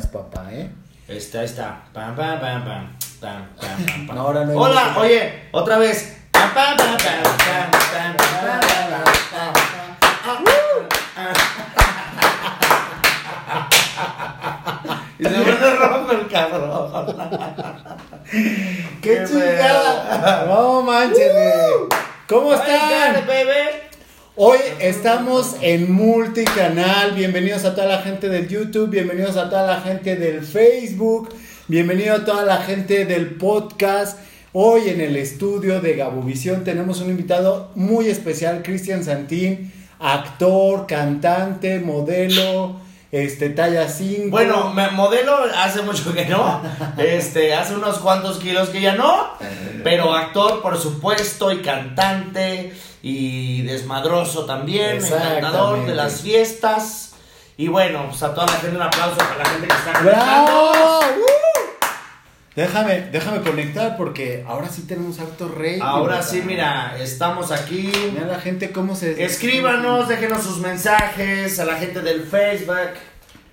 papá, ¿eh? Está, está. Pam, pam, pam, pam. Pam, pam, pam, Hola, oye, otra vez. Y se me rojo el cabrón. ¡Qué, chingada! No manches, ¿Cómo están? Bebé? Hoy estamos en multicanal. Bienvenidos a toda la gente del YouTube, bienvenidos a toda la gente del Facebook, bienvenido a toda la gente del podcast. Hoy en el estudio de Gabuvisión tenemos un invitado muy especial, Cristian Santín, actor, cantante, modelo, este talla 5. Bueno, modelo hace mucho que no. Este, hace unos cuantos kilos que ya no. Pero actor, por supuesto, y cantante, y desmadroso también, encantador de las fiestas. Y bueno, pues a toda la gente un aplauso para la gente que está ¡Bravo! conectando. ¡Uh! Déjame, déjame conectar porque ahora sí tenemos harto rey. Ahora sí, mira, estamos aquí. Mira la gente cómo se. Escríbanos, déjenos sus mensajes a la gente del Facebook.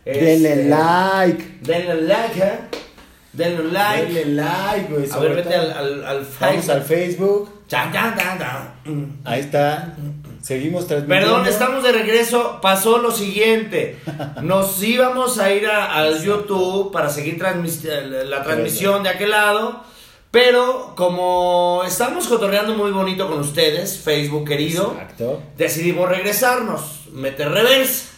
Denle Este, like. Denle like, ¿eh? Denle like. Denle like, güey. A ver, vete al, al, al Vamos Facebook. al Facebook. Chan, chan. Ahí está. Seguimos transmitiendo. Perdón, estamos de regreso. Pasó lo siguiente. Nos íbamos a ir al YouTube para seguir transmis- la transmisión de aquel lado. Pero como estamos cotorreando muy bonito con ustedes, Facebook querido, Exacto. decidimos regresarnos, meter reversa.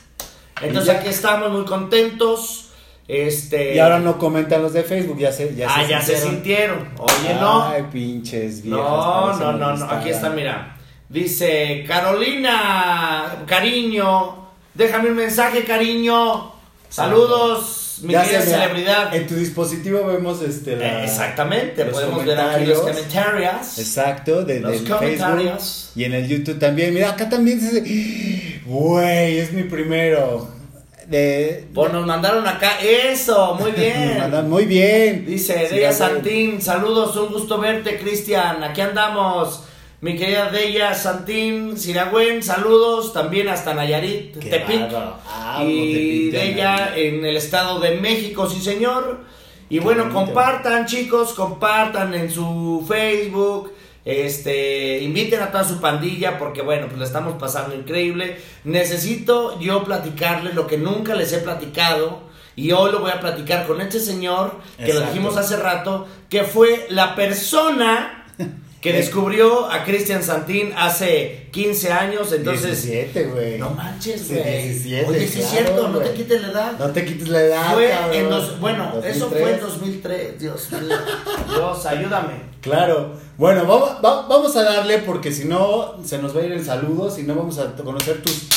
Entonces aquí estamos muy contentos. Este. Y ahora no comentan los de Facebook, ya se. Ya ah, ya se sintieron. Oye, no. Ay, pinches viejas. No, no, no, no. Aquí está, mira. Dice, Carolina, cariño, déjame un mensaje, cariño. Saludos, mi Ya querida se celebridad. En tu dispositivo vemos este. la- Eh, Exactamente, los podemos ver aquí los comentarios. Exacto, de, Los comentarios. Facebook y en el YouTube también. Mira, acá también dice, güey, es mi primero. De, Pues nos mandaron acá, eso, muy Nos bien. mandan muy bien. Dice Sí, Deya. Santín, saludos, un gusto verte, Cristian. Aquí andamos. Mi querida Deya Santín, Siragüen, saludos también hasta Nayarit, Qué Tepic. Ah, y Tepic, de ella Nayarit. en el estado de México, sí señor. Y bueno, bonito. compartan chicos, compartan en su Facebook, este, inviten a toda su pandilla porque bueno, pues la estamos pasando increíble. Necesito yo platicarles lo que nunca les he platicado y hoy lo voy a platicar con este señor que lo Exacto. dijimos hace rato, que fue la persona que descubrió a Cristian Santín hace 15 años, entonces 17, güey. no manches, güey. 17, Oye, sí es claro, cierto, no te quites la edad. No te quites la edad. fue cabrón. en dos, bueno, eso 2003. fue en 2003. Dios mío. Dios, ayúdame. Claro. Bueno, vamos, va- vamos a darle porque si no se nos va a ir el saludo, si no vamos a conocer tus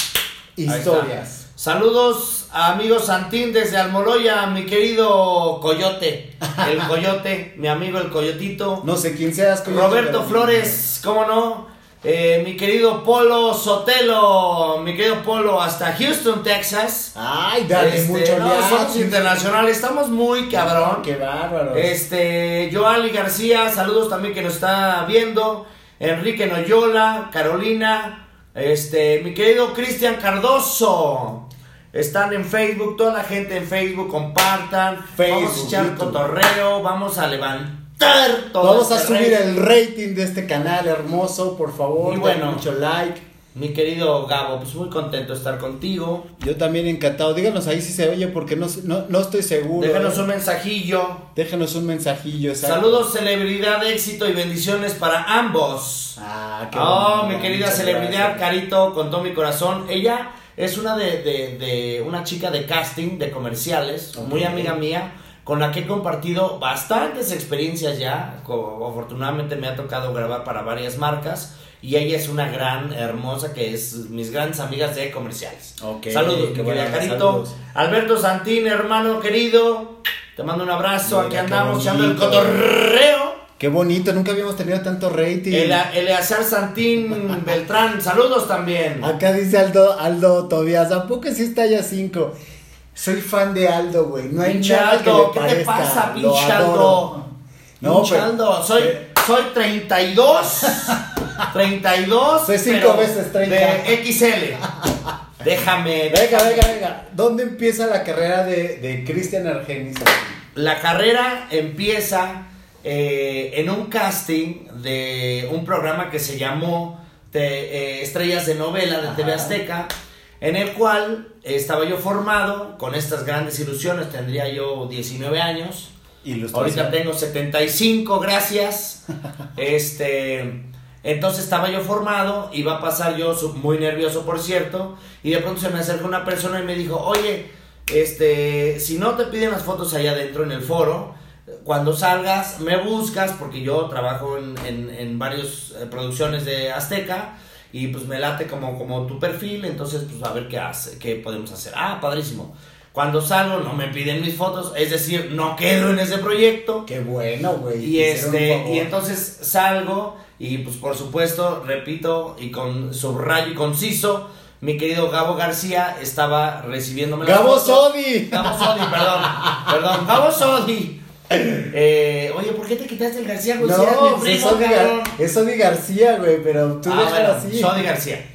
historias. Saludos amigo Santín desde Almoloya, mi querido Coyote. El Coyote, mi amigo el Coyotito. No sé quién seas. Coyote, Roberto Flores, ¿cómo no? Eh, mi querido Polo Sotelo, mi querido Polo, hasta Houston, Texas. Ay, dale Este, mucho no, somos internacionales, estamos muy cabrón. Qué bárbaro. Este, Joali García, saludos también que nos está viendo. Enrique Noyola, Carolina, este, mi querido Cristian Cardoso. Están en Facebook, toda la gente en Facebook, compartan. vamos a Facebook, echar YouTube. cotorreo, vamos a levantar todo. Vamos a este subir rating. el rating de este canal hermoso, por favor. Y bueno. mucho like. Mi querido Gabo, pues muy contento de estar contigo. Yo también encantado. Díganos ahí si se oye porque no, no, no estoy seguro. Déjanos ¿eh? un mensajillo. Déjenos un mensajillo. exacto. Saludos, celebridad, éxito y bendiciones para ambos. Ah, qué Oh, mi querida celebridad, gracias. Carito, con todo mi corazón. Ella es una de, de- de- una chica de casting de comerciales, Ok. muy amiga mía, con la que he compartido bastantes experiencias ya. Afortunadamente me ha tocado grabar para varias marcas. Y ella es una gran, hermosa, que es mis grandes amigas de comerciales. Saludos. Alberto Santín, hermano querido. Te mando un abrazo. Mira, Aquí andamos echando el cotorreo. Qué bonito, nunca habíamos tenido tanto rating. El, Eleazar Santín Beltrán, saludos también. Acá dice Aldo, Aldo Tobias, ¿a poco sí está ya 5? Soy fan de Aldo, güey. No hay Pinche nada que Aldo, le ¿qué te pasa, pinche. Aldo? No, Pinche pero- Aldo, soy, soy 32. 32. Soy cinco pero veces 30. De XL. Déjame. Venga, venga, venga. ¿Dónde empieza la carrera de, de Cristian Argenis? La carrera empieza eh, en un casting de un programa que se llamó de, eh, Estrellas de Novela de TV. Azteca, en el cual estaba yo formado con estas grandes ilusiones, tendría yo 19 años. Ahorita tengo 75, gracias. Este, entonces estaba yo formado, iba a pasar yo muy nervioso, por cierto, y de pronto se me acercó una persona y me dijo, oye, este, si no te piden las fotos allá adentro en el foro, cuando salgas me buscas, porque yo trabajo en, en, en varias eh, producciones de Azteca, y pues me late como, como tu perfil, entonces pues a ver qué hace, qué podemos hacer. Ah, padrísimo. Cuando salgo no me piden mis fotos, es decir, no quedo en ese proyecto. Qué bueno, güey. Y este, y entonces salgo y pues por supuesto, repito, y con subrayo y conciso, mi querido Gabo García estaba recibiéndome Gabo. Sodi. Gabo Sodi, perdón, perdón, Gabo Sodi. Eh, oye, ¿por qué te quitaste el García mi No, es primo, cabrón? Gar- es García, güey, pero tú Ah, bueno, así. Sodi García.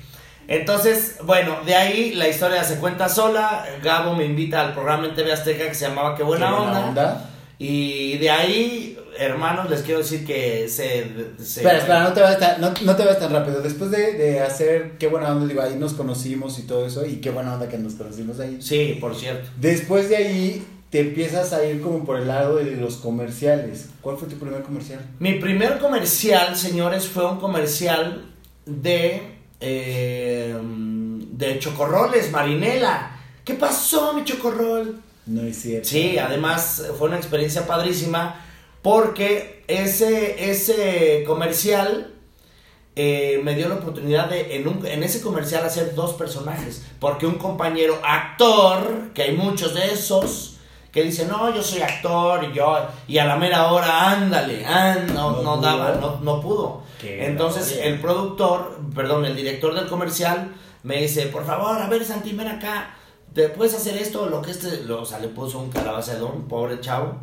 Entonces, bueno, de ahí la historia se cuenta sola. Gabo me invita al programa en TV Azteca que se llamaba Qué buena, Qué buena onda. onda. Y de ahí, hermanos, les quiero decir que se. se- Espera, espera, no te vayas tan, no, no te vayas tan rápido. Después de, de hacer qué buena onda, digo, ahí nos conocimos y todo eso, y qué buena onda que nos conocimos ahí. Sí, por cierto. Después de ahí te empiezas a ir como por el lado de los comerciales. ¿Cuál fue tu primer comercial? Mi primer comercial, señores, fue un comercial de. eh, de chocorroles, Marinela. ¿Qué pasó, mi chocorrol? No es cierto. Sí, además fue una experiencia padrísima porque ese, ese comercial eh, me dio la oportunidad de en, un- en ese comercial hacer dos personajes. Porque un compañero actor, que hay muchos de esos, que dice, no, yo soy actor y yo, y a la mera hora, ándale, no, No daba, no, no pudo. Qué Entonces el productor, perdón, el director del comercial me dice, por favor, a ver, Santi, ven acá, te puedes hacer esto, lo que este, lo, o sea, le puso un calabacedón, pobre chavo.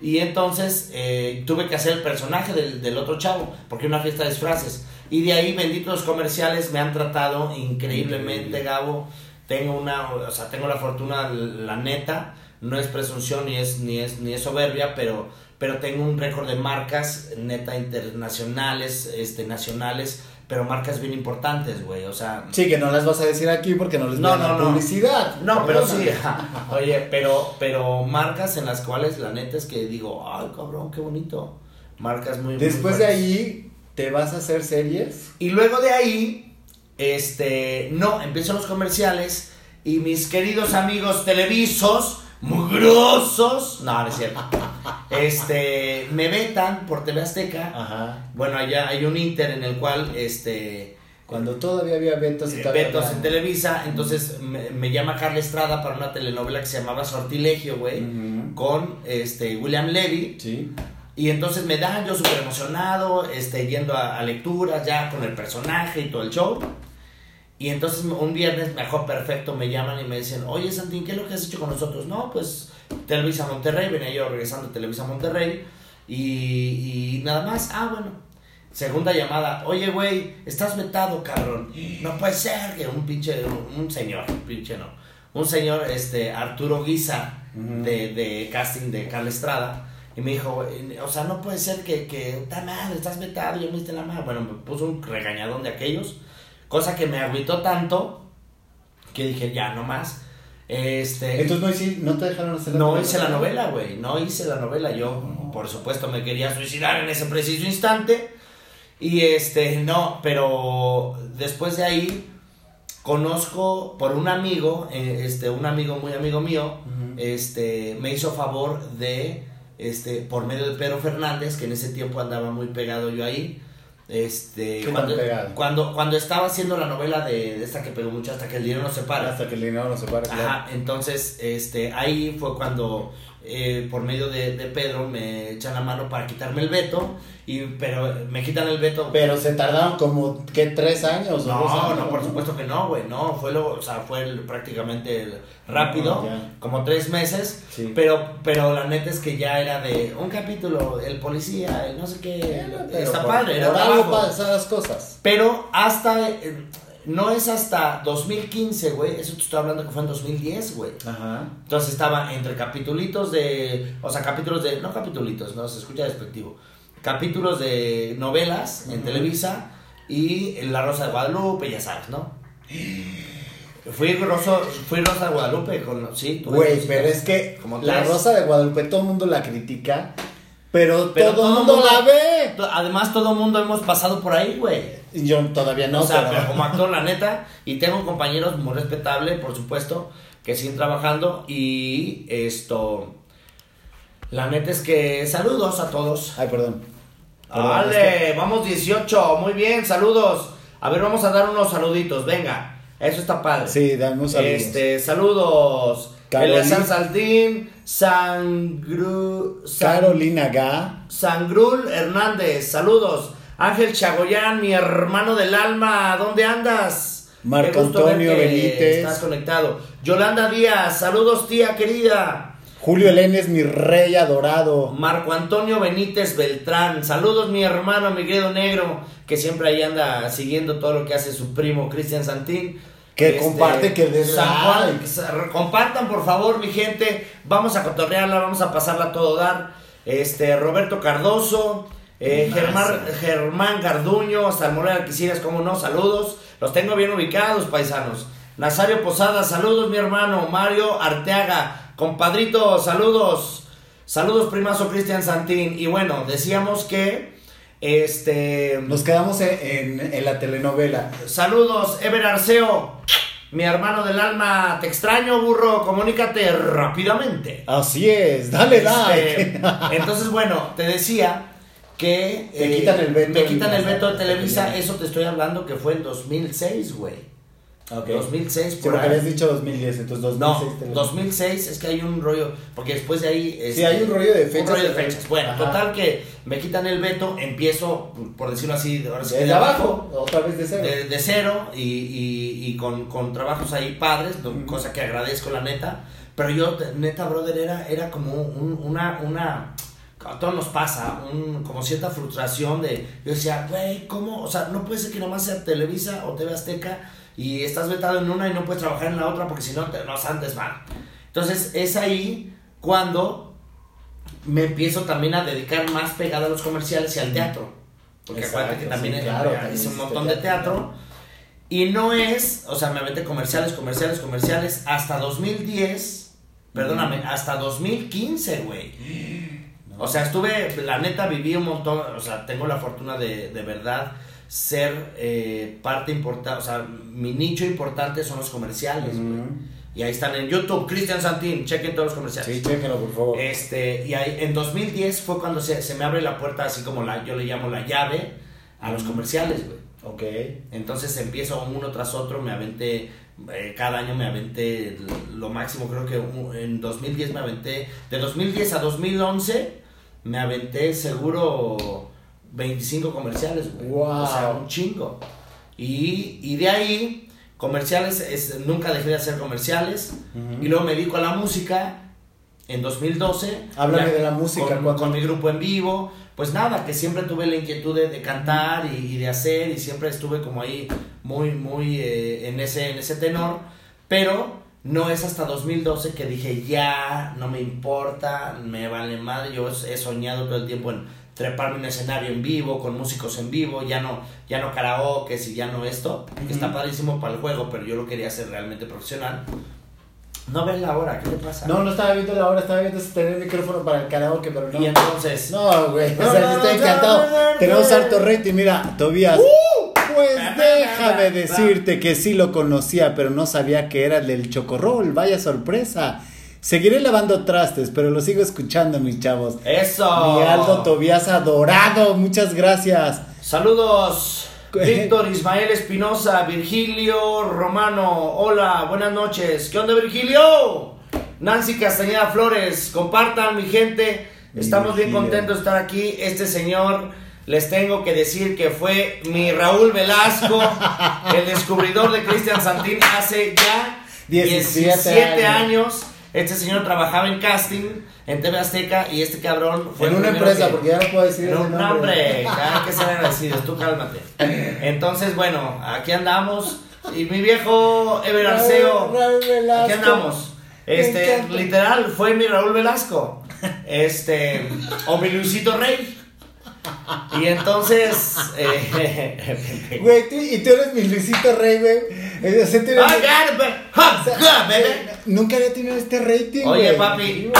Y entonces eh, tuve que hacer el personaje del, del otro chavo, porque una fiesta de disfraces. Y de ahí, benditos comerciales, me han tratado increíblemente, Increíble. Gabo. Tengo una, o sea, tengo la fortuna, la neta, no es presunción ni es, ni es, ni es soberbia, pero, pero tengo un récord de marcas, neta, internacionales, este, nacionales, pero marcas bien importantes, güey, o sea... Sí, que no las vas a decir aquí porque no les No, no, no. publicidad. No, pero sí. Oye, pero, pero marcas en las cuales la neta es que digo, ay, cabrón, qué bonito. Marcas muy muy Después de ahí, ¿te vas a hacer series? Y luego de ahí, este, no, empiezan los comerciales y mis queridos amigos televisos, mugrosos, no, no es cierto, este, me vetan por TV Azteca. Ajá. Bueno, allá hay un Inter en el cual, este, Cuando todavía había todavía Betos en había- Televisa, entonces me, me llama Carla Estrada para una telenovela que se llamaba Sortilegio, güey, con este William Levy. Sí. Y entonces me dan yo súper emocionado, este, yendo a, a lecturas ya con el personaje y todo el show. Y entonces un viernes, mejor perfecto, me llaman y me dicen, oye Santín, ¿qué es lo que has hecho con nosotros? No, pues Televisa Monterrey, venía yo regresando a Televisa Monterrey y, y nada más, ah, bueno. Segunda llamada, oye güey, estás vetado, cabrón. No puede ser que un pinche, un, un señor, pinche no. Un señor, este, Arturo Guisa, de, de casting de Carla Estrada. Y me dijo, o sea, no puede ser que, que, ta madre, estás vetado, yo me diste la mano. Bueno, me puso un regañadón de aquellos, cosa que me agüitó tanto que dije, ya, no más. Este, Entonces no, hici- no te dejaron hacer la no novela? hice la novela, güey, no hice la novela. Yo, por supuesto, me quería suicidar en ese preciso instante. Y este, no, pero después de ahí conozco por un amigo, eh, este, un amigo muy amigo mío, este, me hizo favor de, este, por medio de Pedro Fernández, que en ese tiempo andaba muy pegado yo ahí. Este, ¿Qué tan cuando, pegado? cuando, cuando estaba haciendo la novela de, de esta que pegó mucho hasta que el dinero no se para. Hasta que el dinero no se para, claro. Ajá, entonces, este, ahí fue cuando, eh, por medio de, de Pedro, me echan la mano para quitarme el veto, y, pero me quitan el veto. Pero se tardaron como, ¿qué? ¿Tres años? no, años? no, por supuesto que no, güey, no, fue lo, o sea, fue el- prácticamente el rápido, como tres meses, Sí. pero, pero la neta es que ya era de un capítulo, el policía, el no sé qué, está por- padre, era por algo trabajo. pasan las cosas. Pero hasta eh, no es hasta 2015, güey. Eso te estoy hablando que fue en 2010, güey. Ajá. Entonces estaba entre capitulitos de. O sea, capítulos de. No capitulitos, no, se escucha despectivo. Capítulos de novelas en. Televisa y La Rosa de Guadalupe, ya sabes, ¿no? Fui, Rosa, fui Rosa de Guadalupe con. Sí, tuve Güey, pero es que Como la. Rosa de Guadalupe todo el mundo la critica, pero, Pero todo el todo mundo mundo- la ve. Además, todo el mundo hemos pasado por ahí, güey. Yo todavía no, o sea, pero- pero como actor, la neta. Y tengo compañeros muy respetables, por supuesto, que siguen trabajando. Y esto. La neta es que saludos a todos. Ay, perdón. Perdón, Vale, es vamos 18. Muy bien, saludos. A ver, vamos a dar unos saluditos. Venga, eso está padre. Sí, dame un saludo. Este, saludos. Carolina. Eleazar Saltín, Sangru, San- Carolina Ga. Sangrul Hernández, saludos. Ángel Chagoyán, mi hermano del alma, ¿dónde andas? Marco Antonio Benítez. Estás conectado. Yolanda Díaz, saludos tía querida. Julio Elenes, mi rey adorado. Marco Antonio Benítez Beltrán, saludos mi hermano Miguel Negro, que siempre ahí anda siguiendo todo lo que hace su primo Cristian Santín. Este, Que comparte, que Juan, like. compartan por favor mi gente, vamos a cotorrearla, vamos a pasarla a todo dar. Este, Roberto Cardoso, eh, Germán, Germán Garduño, Salmón Alquiciras, como no, saludos, los tengo bien ubicados paisanos. Nazario Posada, saludos mi hermano, Mario Arteaga, compadrito, saludos. Saludos primazo Cristian Santín. Y bueno, decíamos que este Nos quedamos en, en- en la telenovela. Saludos, Ever Arceo, mi hermano del alma, te extraño, burro, comunícate rápidamente. Así es, dale Este, like. entonces, bueno, te decía que Te quitan el veto me quitan el veto de Televisa, eso te estoy hablando que fue en 2006, güey. Ok. 2006 Sí, por porque ahí. habías dicho 2010, entonces 2006. No, telenovela. 2006 es que hay un rollo, porque después de ahí... este, hay un rollo de Un fechas. rollo de fechas. Bueno, Ajá. total que me quitan el veto, empiezo, por decirlo así, ahora sí Desde abajo, otra vez de cero. de, de cero y, y- y con, con trabajos ahí padres, Ujú. cosa que agradezco la neta. Pero yo, de- neta, brother, era, era como un- una, una, a todos nos pasa, un, como cierta frustración de, yo decía, güey, ¿cómo? O sea, no puede ser que nomás sea Televisa o TV Azteca y estás vetado en una y no puedes trabajar en la otra porque si no te nos andes mal. Entonces, es ahí cuando me empiezo también a dedicar más pegada a los comerciales y al teatro. Porque Exacto, acuérdate que también sí, es- claro, hice también un montón de teatro. teatro. Y no es, o sea, me aventé comerciales, comerciales, comerciales, hasta 2010, perdóname, hasta 2015, güey. O sea, estuve, la neta, viví un montón, o sea, tengo la fortuna de, de verdad ser eh, parte importante, o sea, mi nicho importante son los comerciales, güey. Ujú. Y ahí están en YouTube, Cristian Santín, chequen todos los comerciales. Sí, chéquenlo, por favor. Este, y ahí, en 2010 fue cuando se, se me abre la puerta, así como la, yo le llamo la llave, a los comerciales, güey. Ok. Entonces empiezo uno tras otro, me aventé, eh, cada año me aventé lo máximo, creo que en 2010 me aventé, de 2010 a 2011 me aventé seguro 25 comerciales, güey. Wow. O sea, un chingo. Y, y de ahí, comerciales, es, nunca dejé de hacer comerciales. Y luego me dedico a la música en 2012. Háblame ya de la música, con mi grupo en vivo. Pues nada, que siempre tuve la inquietud de, de cantar y, y de hacer y siempre estuve como ahí muy, muy eh, en, ese, en ese tenor. Pero no es hasta 2012 que dije, ya, no me importa, me vale madre. Yo he soñado todo el tiempo en treparme en un escenario en vivo, con músicos en vivo, ya no, ya no karaoke y ya no esto, que Ujú. está padrísimo para el juego, pero yo lo quería hacer realmente profesional. No ves la hora, ¿qué te pasa? No, no estaba viendo la hora, estaba viendo si tenía el micrófono para el karaoke, pero no. Y entonces, No, güey, No, o sea, no, yo estoy no, encantado. no, no, no, Tenemos no. harto rating. Mira, Tobías. Pues déjame decirte que sí lo conocía, pero no sabía que era el del chocorrol. Vaya sorpresa. Seguiré lavando trastes, pero lo sigo escuchando, mis chavos. eso. Mi Aldo Tobías adorado, muchas gracias. Saludos. ¿Qué? Víctor Ismael Espinosa, Virgilio Romano, hola, buenas noches. ¿Qué onda, Virgilio? Nancy Castañeda Flores, compartan mi gente. Estamos bien contentos de estar aquí. Este señor, les tengo que decir que fue mi Raúl Velasco, el descubridor de Cristian Santín hace ya 17 17 años. Este señor trabajaba en casting en TV Azteca y este cabrón fue en una empresa, que- porque ya no puedo decir no, ese no, hombre, hay que ser agradecidos, tú cálmate. Entonces, bueno, aquí andamos. Y mi viejo Ever Arceo. Raúl Velasco. Aquí andamos. Este, literal, fue mi Raúl Velasco. Este, o mi Luisito Rey. Y entonces. Eh, Güey, tú- y tú eres mi Luisito Rey, güey. Eh, o sea, tú eres- o sea, eh, Nunca había tenido este rating, Oye, güey. papi.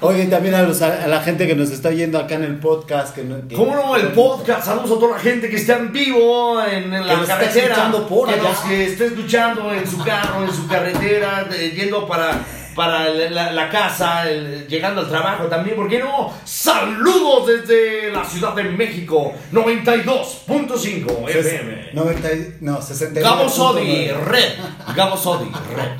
Oye, también a, los, a la gente que nos está oyendo acá en el podcast. Que no, que- ¿Cómo no? El podcast. Saludos a toda la gente que está en vivo en, la nos está carretera. escuchando por que allá. nos que esté escuchando en su carro, en su carretera, de- yendo para, para la, la casa, el- llegando al trabajo también. ¿Por qué no? Saludos desde la Ciudad de México, 92.5 Ses- FM. 90 y- no, 69. Gabo Sodi, Red. Gabo Sodi, Red.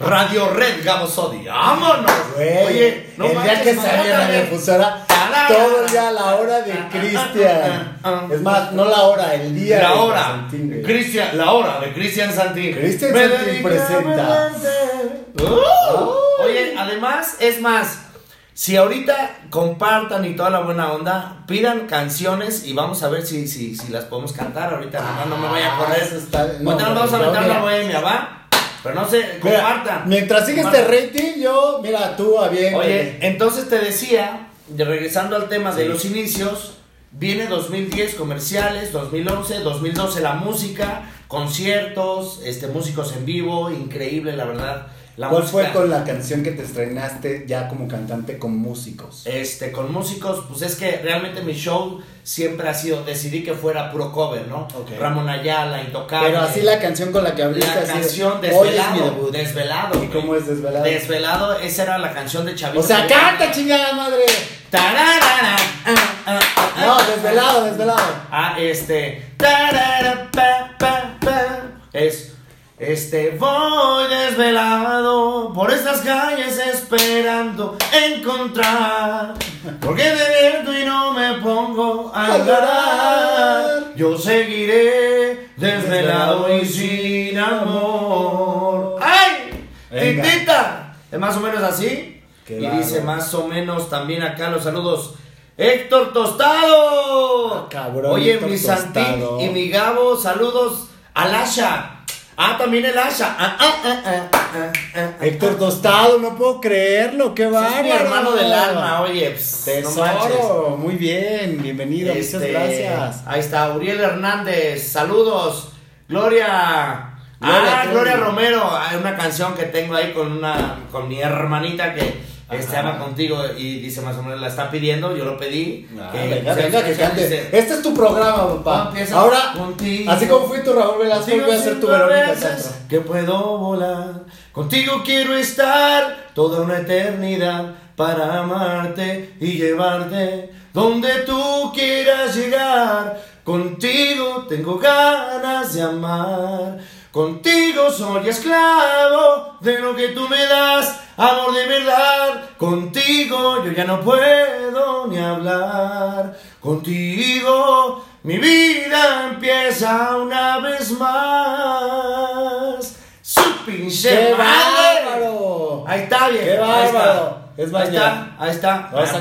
Radio Red, Gabo Sodi. ¡Vámonos! Güey, Oye, no el día que sale la difusora, todo el día a la hora de Cristian. Es más, no la hora, el día La de hora. Cristian, la hora de Cristian Santín. Cristian Santín presenta. verte. Oye, además, es más, si ahorita compartan y toda la buena onda, pidan canciones y vamos a ver si, si, si las podemos cantar. Ahorita no me voy a correr. Ah, está- no, nos vamos a meter la bohemia, ¿va? Pero no sé, compartan. mientras sigue este rating, yo, mira, tú a bien. Oye, entonces te decía, de- regresando al tema de los inicios, viene 2010 comerciales, 2011, 2012 la música, conciertos, este músicos en vivo, increíble la verdad. La ¿Cuál música, fue con la canción que te estrenaste ya como cantante con músicos? Este, con músicos, pues es que realmente mi show siempre ha sido, decidí que fuera puro cover, ¿no? Ok. Ramón Ayala, Intocable. Pero así la canción con la que abriste La así de, canción Hoy es mi Desvelado, debut. Desvelado. ¿Y cómo es Desvelado? Desvelado, esa era la canción de Chavito. O sea, Chavito. canta chingada madre. Tararara, ah, ah, ah, No, ah. desvelado, desvelado. Ah, este. tarara, pa, pa, pa. Es. Este, voy desvelado por estas calles esperando encontrar. Porque despierto y no me pongo a llorar. Yo seguiré desvelado y sin amor. ¡Ay! Venga. ¡Titita! ¿Es más o menos así? Qué y dice más o menos también acá los saludos. Héctor Tostado. Ah, cabrón, Oye, Héctor mi Santín y mi Gabo, saludos al Asha. Ah, también el Asha. Ah, ah, ah, ah, ah, ah. Héctor Tostado, no puedo creerlo, qué bárbaro. Es mi hermano del alma, oye. pss, no manches. Tesoro, muy bien, bienvenido, Este, muchas gracias. Ahí está, Uriel Hernández, saludos. Gloria. Gloria ah. Gloria Romero. Hay una canción que tengo ahí con una con mi hermanita que este, ama contigo y dice más o menos, la está pidiendo, yo lo pedí. Ah, que- venga, que cante. dice, Este es tu programa, "No papá. Ahora, contigo". así como fui tu Raúl Velasco, voy a ser tu Verónica Castro. que puedo volar. Contigo quiero estar toda una eternidad para amarte y llevarte donde tú quieras llegar. Contigo tengo ganas de amar. Contigo soy esclavo de lo que tú me das, amor de verdad. Contigo yo ya no puedo ni hablar. Contigo mi vida empieza una vez más. Su pinche ¡Qué madre. bárbaro! Ahí está bien. ¡Qué bárbaro! Es ahí está, ahí está. Vamos a,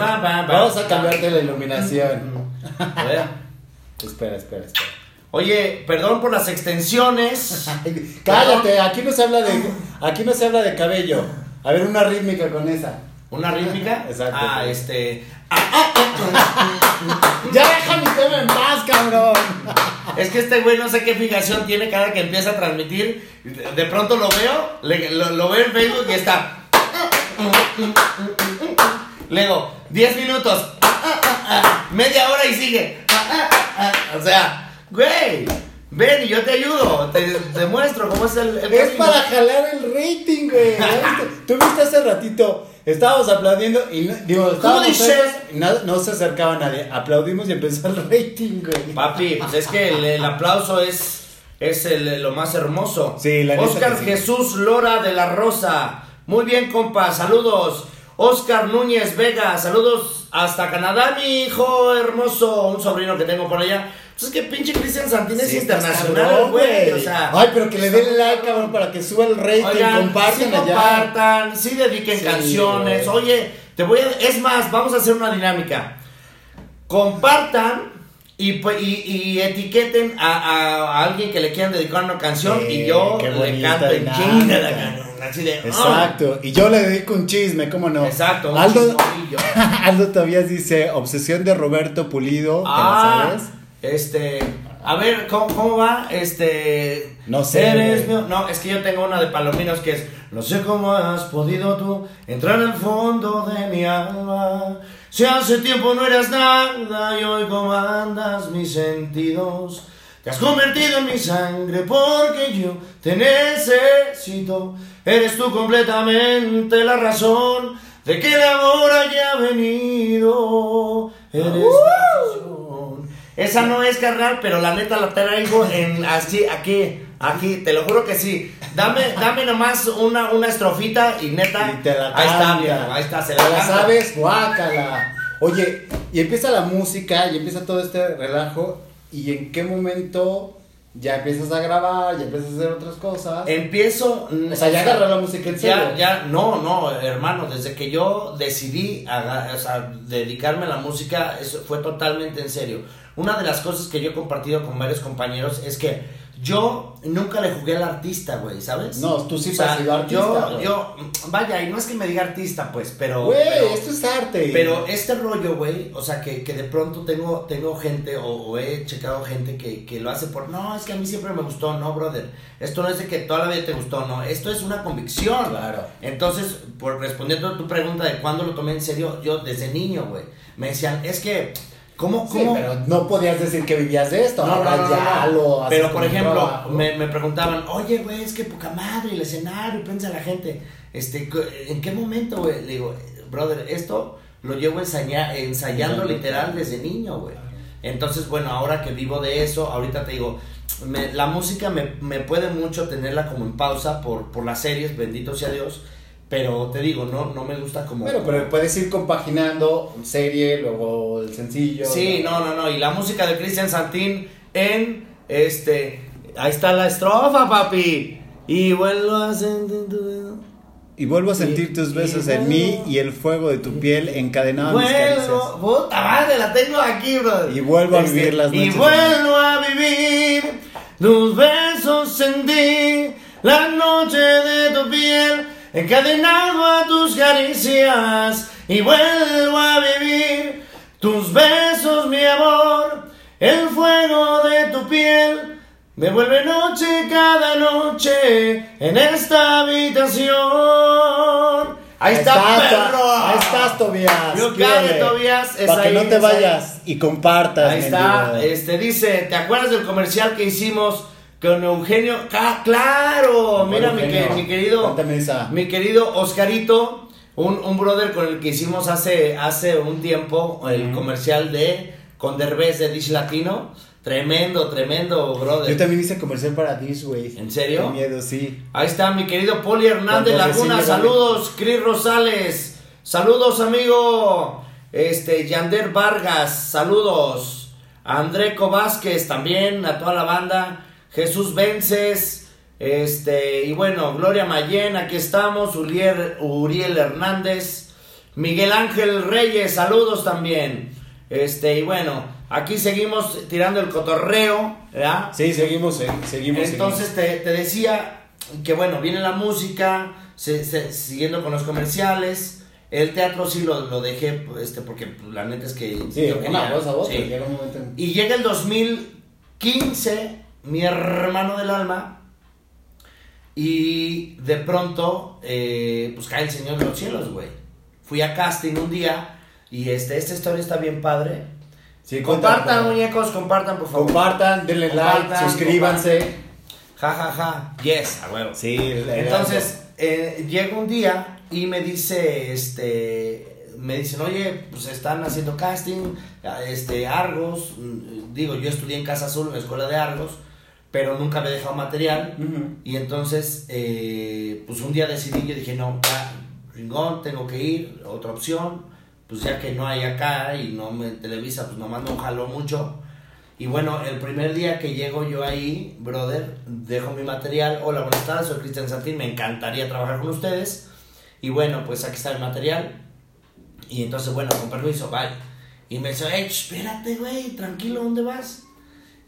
vamos a cambiarte la iluminación. A ver. espera, espera, espera. Oye, perdón por las extensiones. Cállate, aquí no se habla de aquí no se habla de cabello. A ver una rítmica con esa. ¿Una rítmica? Exacto. Ah, este. ah, ah, ah, Ya deja mi tema en paz, cabrón. Es que este güey no sé qué fijación tiene cada que empieza a transmitir. De, pronto lo veo, le- lo, lo veo en Facebook y está. Luego, 10 minutos. Media hora y sigue. O sea, güey, ven y yo te ayudo. Te, te muestro cómo es el, el Es camino. para jalar el rating, güey. Tú viste hace ratito, estábamos aplaudiendo y no, digo, estábamos y no, no se acercaba nadie. Aplaudimos y empezó el rating, güey. Papi, pues es que el, el aplauso es, es el- lo más hermoso. Sí, la Oscar sí. Jesús Lora de la Rosa. Muy bien, compa, saludos. Oscar Núñez Vega, saludos hasta Canadá, mi hijo hermoso, un sobrino que tengo por allá. Pues es que pinche Cristian Santín es Sí, internacional, güey. O sea, Ay, pero que le den like, cabrón, para que suba el rating. Oigan, compartan sí allá. compartan, sí dediquen Sí, canciones. Oye, te voy a. Es más, vamos a hacer una dinámica. Compartan y, pues, y, y etiqueten a, a- a alguien que le quieran dedicar una canción Sí, y yo le canto en chinga la canción. Así de, "Ah". Exacto. Y yo le dedico un chisme, ¿cómo no? Exacto, un Aldo. Aldo Tobías dice, obsesión de Roberto Pulido. ¿te la Ah, sabes? Este, a ver, ¿cómo, cómo va? Este, No sé, Eres güey. mío. No, es que yo tengo una de Palominos que es, no sé cómo has podido tú entrar al fondo de mi alma. Si hace tiempo no eras nada y hoy comandas mis sentidos. Te has convertido en mi sangre porque yo te necesito. Eres tú completamente la razón de que el amor haya venido. Eres obsesión. Esa no es carnal, pero la neta la traigo en así, aquí, aquí, te lo juro que sí. Dame, dame nomás una, una estrofita y neta. Y te la ahí está, viejo, ahí está, se ¿Te la, la sabes? Guácala. Oye, y empieza la música y empieza todo este relajo. ¿Y en qué momento ya empiezas a grabar, ya empiezas a hacer otras cosas? Empiezo. o sea, ya agarró la música en serio. Ya, ya, no, no, hermano, desde que yo decidí aga- o sea, dedicarme a la música, eso fue totalmente en serio. Una de las cosas que yo he compartido con varios compañeros es que yo nunca le jugué al artista, güey, ¿sabes? No, tú sí O sea, has sido artista, Yo, güey. yo, vaya, y no es que me diga artista, pues, pero... Güey, pero- esto es arte. pero este rollo, güey, o sea, que, que de pronto tengo, tengo gente o, o he checado gente que, que lo hace por, no, es que a mí siempre me gustó, no, brother. Esto no es de que toda la vida te gustó, no, esto es una convicción. Claro. Entonces, por respondiendo a tu pregunta de cuándo lo tomé en serio, yo desde niño, güey, me decían, es que, ¿cómo, Sí, pero no podías decir que vivías de esto. No, ahora no, no, ya lo Pero por ejemplo, me, me preguntaban, oye, güey, es que poca madre, el escenario, piensa la gente. Este, ¿en qué momento, güey? Le digo, brother, esto lo llevo ensaya- ensayando Ensayando. literal desde niño, güey. Entonces, bueno, ahora que vivo de eso, ahorita te digo, me- la música me, me puede mucho tenerla como en pausa por, por las series, bendito sea Dios. Pero te digo, no, no me gusta como. Bueno, pero puedes ir compaginando serie, luego el sencillo. Sí, no, no, no. Y la música de Cristian Santín en este. Ahí está la estrofa, papi. Y vuelvo a sentir tu. Y vuelvo a sentir Y- tus besos y en mí y el fuego de tu piel encadenado a mis caricias. Vuelvo. Puta madre, la tengo aquí, bro. Y vuelvo a vivir las Y noches vuelvo a vivir tus besos en ti. La noche de tu piel encadenado a tus caricias. Y vuelvo a vivir tus besos, mi amor. El fuego de tu piel me vuelve noche cada noche en esta habitación. Ahí está, perro. Ahí estás, Tobias. Yo. Tobias, es Para que no te ahí. vayas y compartas. Ahí está, este dice, ¿te acuerdas del comercial que hicimos con Eugenio? Ca- claro, mira mi, Eugenio. que- mi querido, mi querido Oscarito, un, un brother con el que hicimos hace, hace un tiempo el comercial de con Derbez de Dish Latino, tremendo, tremendo brother. Yo también hice comercial para Dish, güey. ¿En serio? Qué miedo, sí. Ahí está mi querido Poli Hernández Laguna, saludos, Cris Rosales, saludos amigo, este, Yander Vargas, saludos, Andreco Vázquez también, a toda la banda, Jesús Vences, este, y bueno, Gloria Mayen, aquí estamos, Uriel, Uriel Hernández, Miguel Ángel Reyes, saludos también, este, y bueno, aquí seguimos tirando el cotorreo, ¿verdad? Sí, seguimos, eh, seguimos. Entonces te, te decía que bueno, viene la música, se- se- siguiendo con los comerciales. El teatro sí lo, lo dejé, este, porque la neta es que. Sí, yo una cosa a otra. sí. Llega un momento en- Y llega el 2015, mi hermano del alma, y de pronto, eh, pues cae el Señor de los Cielos, güey. Fui a casting un día, y este, esta historia está bien padre. Sí, compartan, cuéntame. muñecos, compartan, por favor. Compartan, denle like, Compartan, suscríbanse. Ja, ja, ja. Yes, a huevo. Sí, Entonces, eh, llega un día y me dice, este, me dicen, oye, pues están haciendo casting, este, Argos, mm, digo, yo estudié en Casa Azul, en la escuela de Argos, pero nunca me he dejado material, y entonces, eh, pues un día decidí, yo dije, no, ya, Ringón, tengo que ir, otra opción, pues ya que no hay acá y no me televisa, pues nomás no jaló mucho. Y bueno, el primer día que llego yo ahí, brother, dejo mi material. Hola, buenas tardes, soy Cristian Santín, me encantaría trabajar con ustedes. Y bueno, pues aquí está el material. Y entonces, bueno, con permiso, bye. Y me dice, hey, espérate, güey, tranquilo, ¿dónde vas?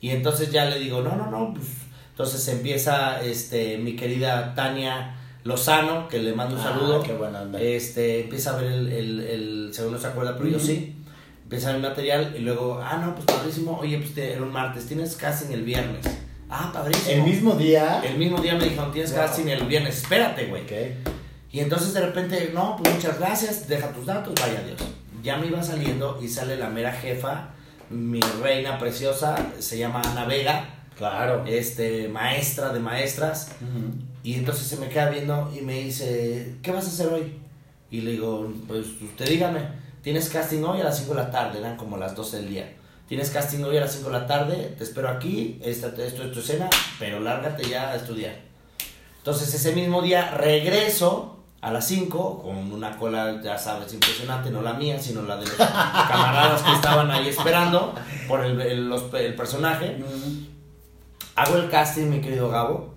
Y entonces ya le digo, no, no, no, pues. Entonces empieza este, mi querida Tania Lozano, que le mando un Ah, saludo. qué buena onda. Este, empieza a ver el, el, el- según no se acuerda, pero yo sí. Empieza a ver el material y luego, ah, no, pues padrísimo. Oye, pues te- era un martes, tienes casting el viernes. Ah, padrísimo. El mismo día. El mismo día me dijeron, tienes Wow. casting el viernes, espérate, güey. Ok. Y entonces de repente, no, pues muchas gracias, deja tus datos, vaya Dios. Ya me iba saliendo y sale la mera jefa, mi reina preciosa, se llama Ana Vega, Claro. este, maestra de maestras. Y entonces se me queda viendo y me dice, ¿qué vas a hacer hoy? Y le digo, pues usted dígame, tienes casting hoy a las 5 de la tarde, eran como las 12 del día. Tienes casting hoy a las 5 de la tarde, te espero aquí, esta, esto es tu escena, pero lárgate ya a estudiar. Entonces ese mismo día regreso a las 5 con una cola, ya sabes, impresionante, no la mía, sino la de los camaradas que estaban ahí esperando por el, el- los- el personaje. Hago el casting, mi querido Gabo.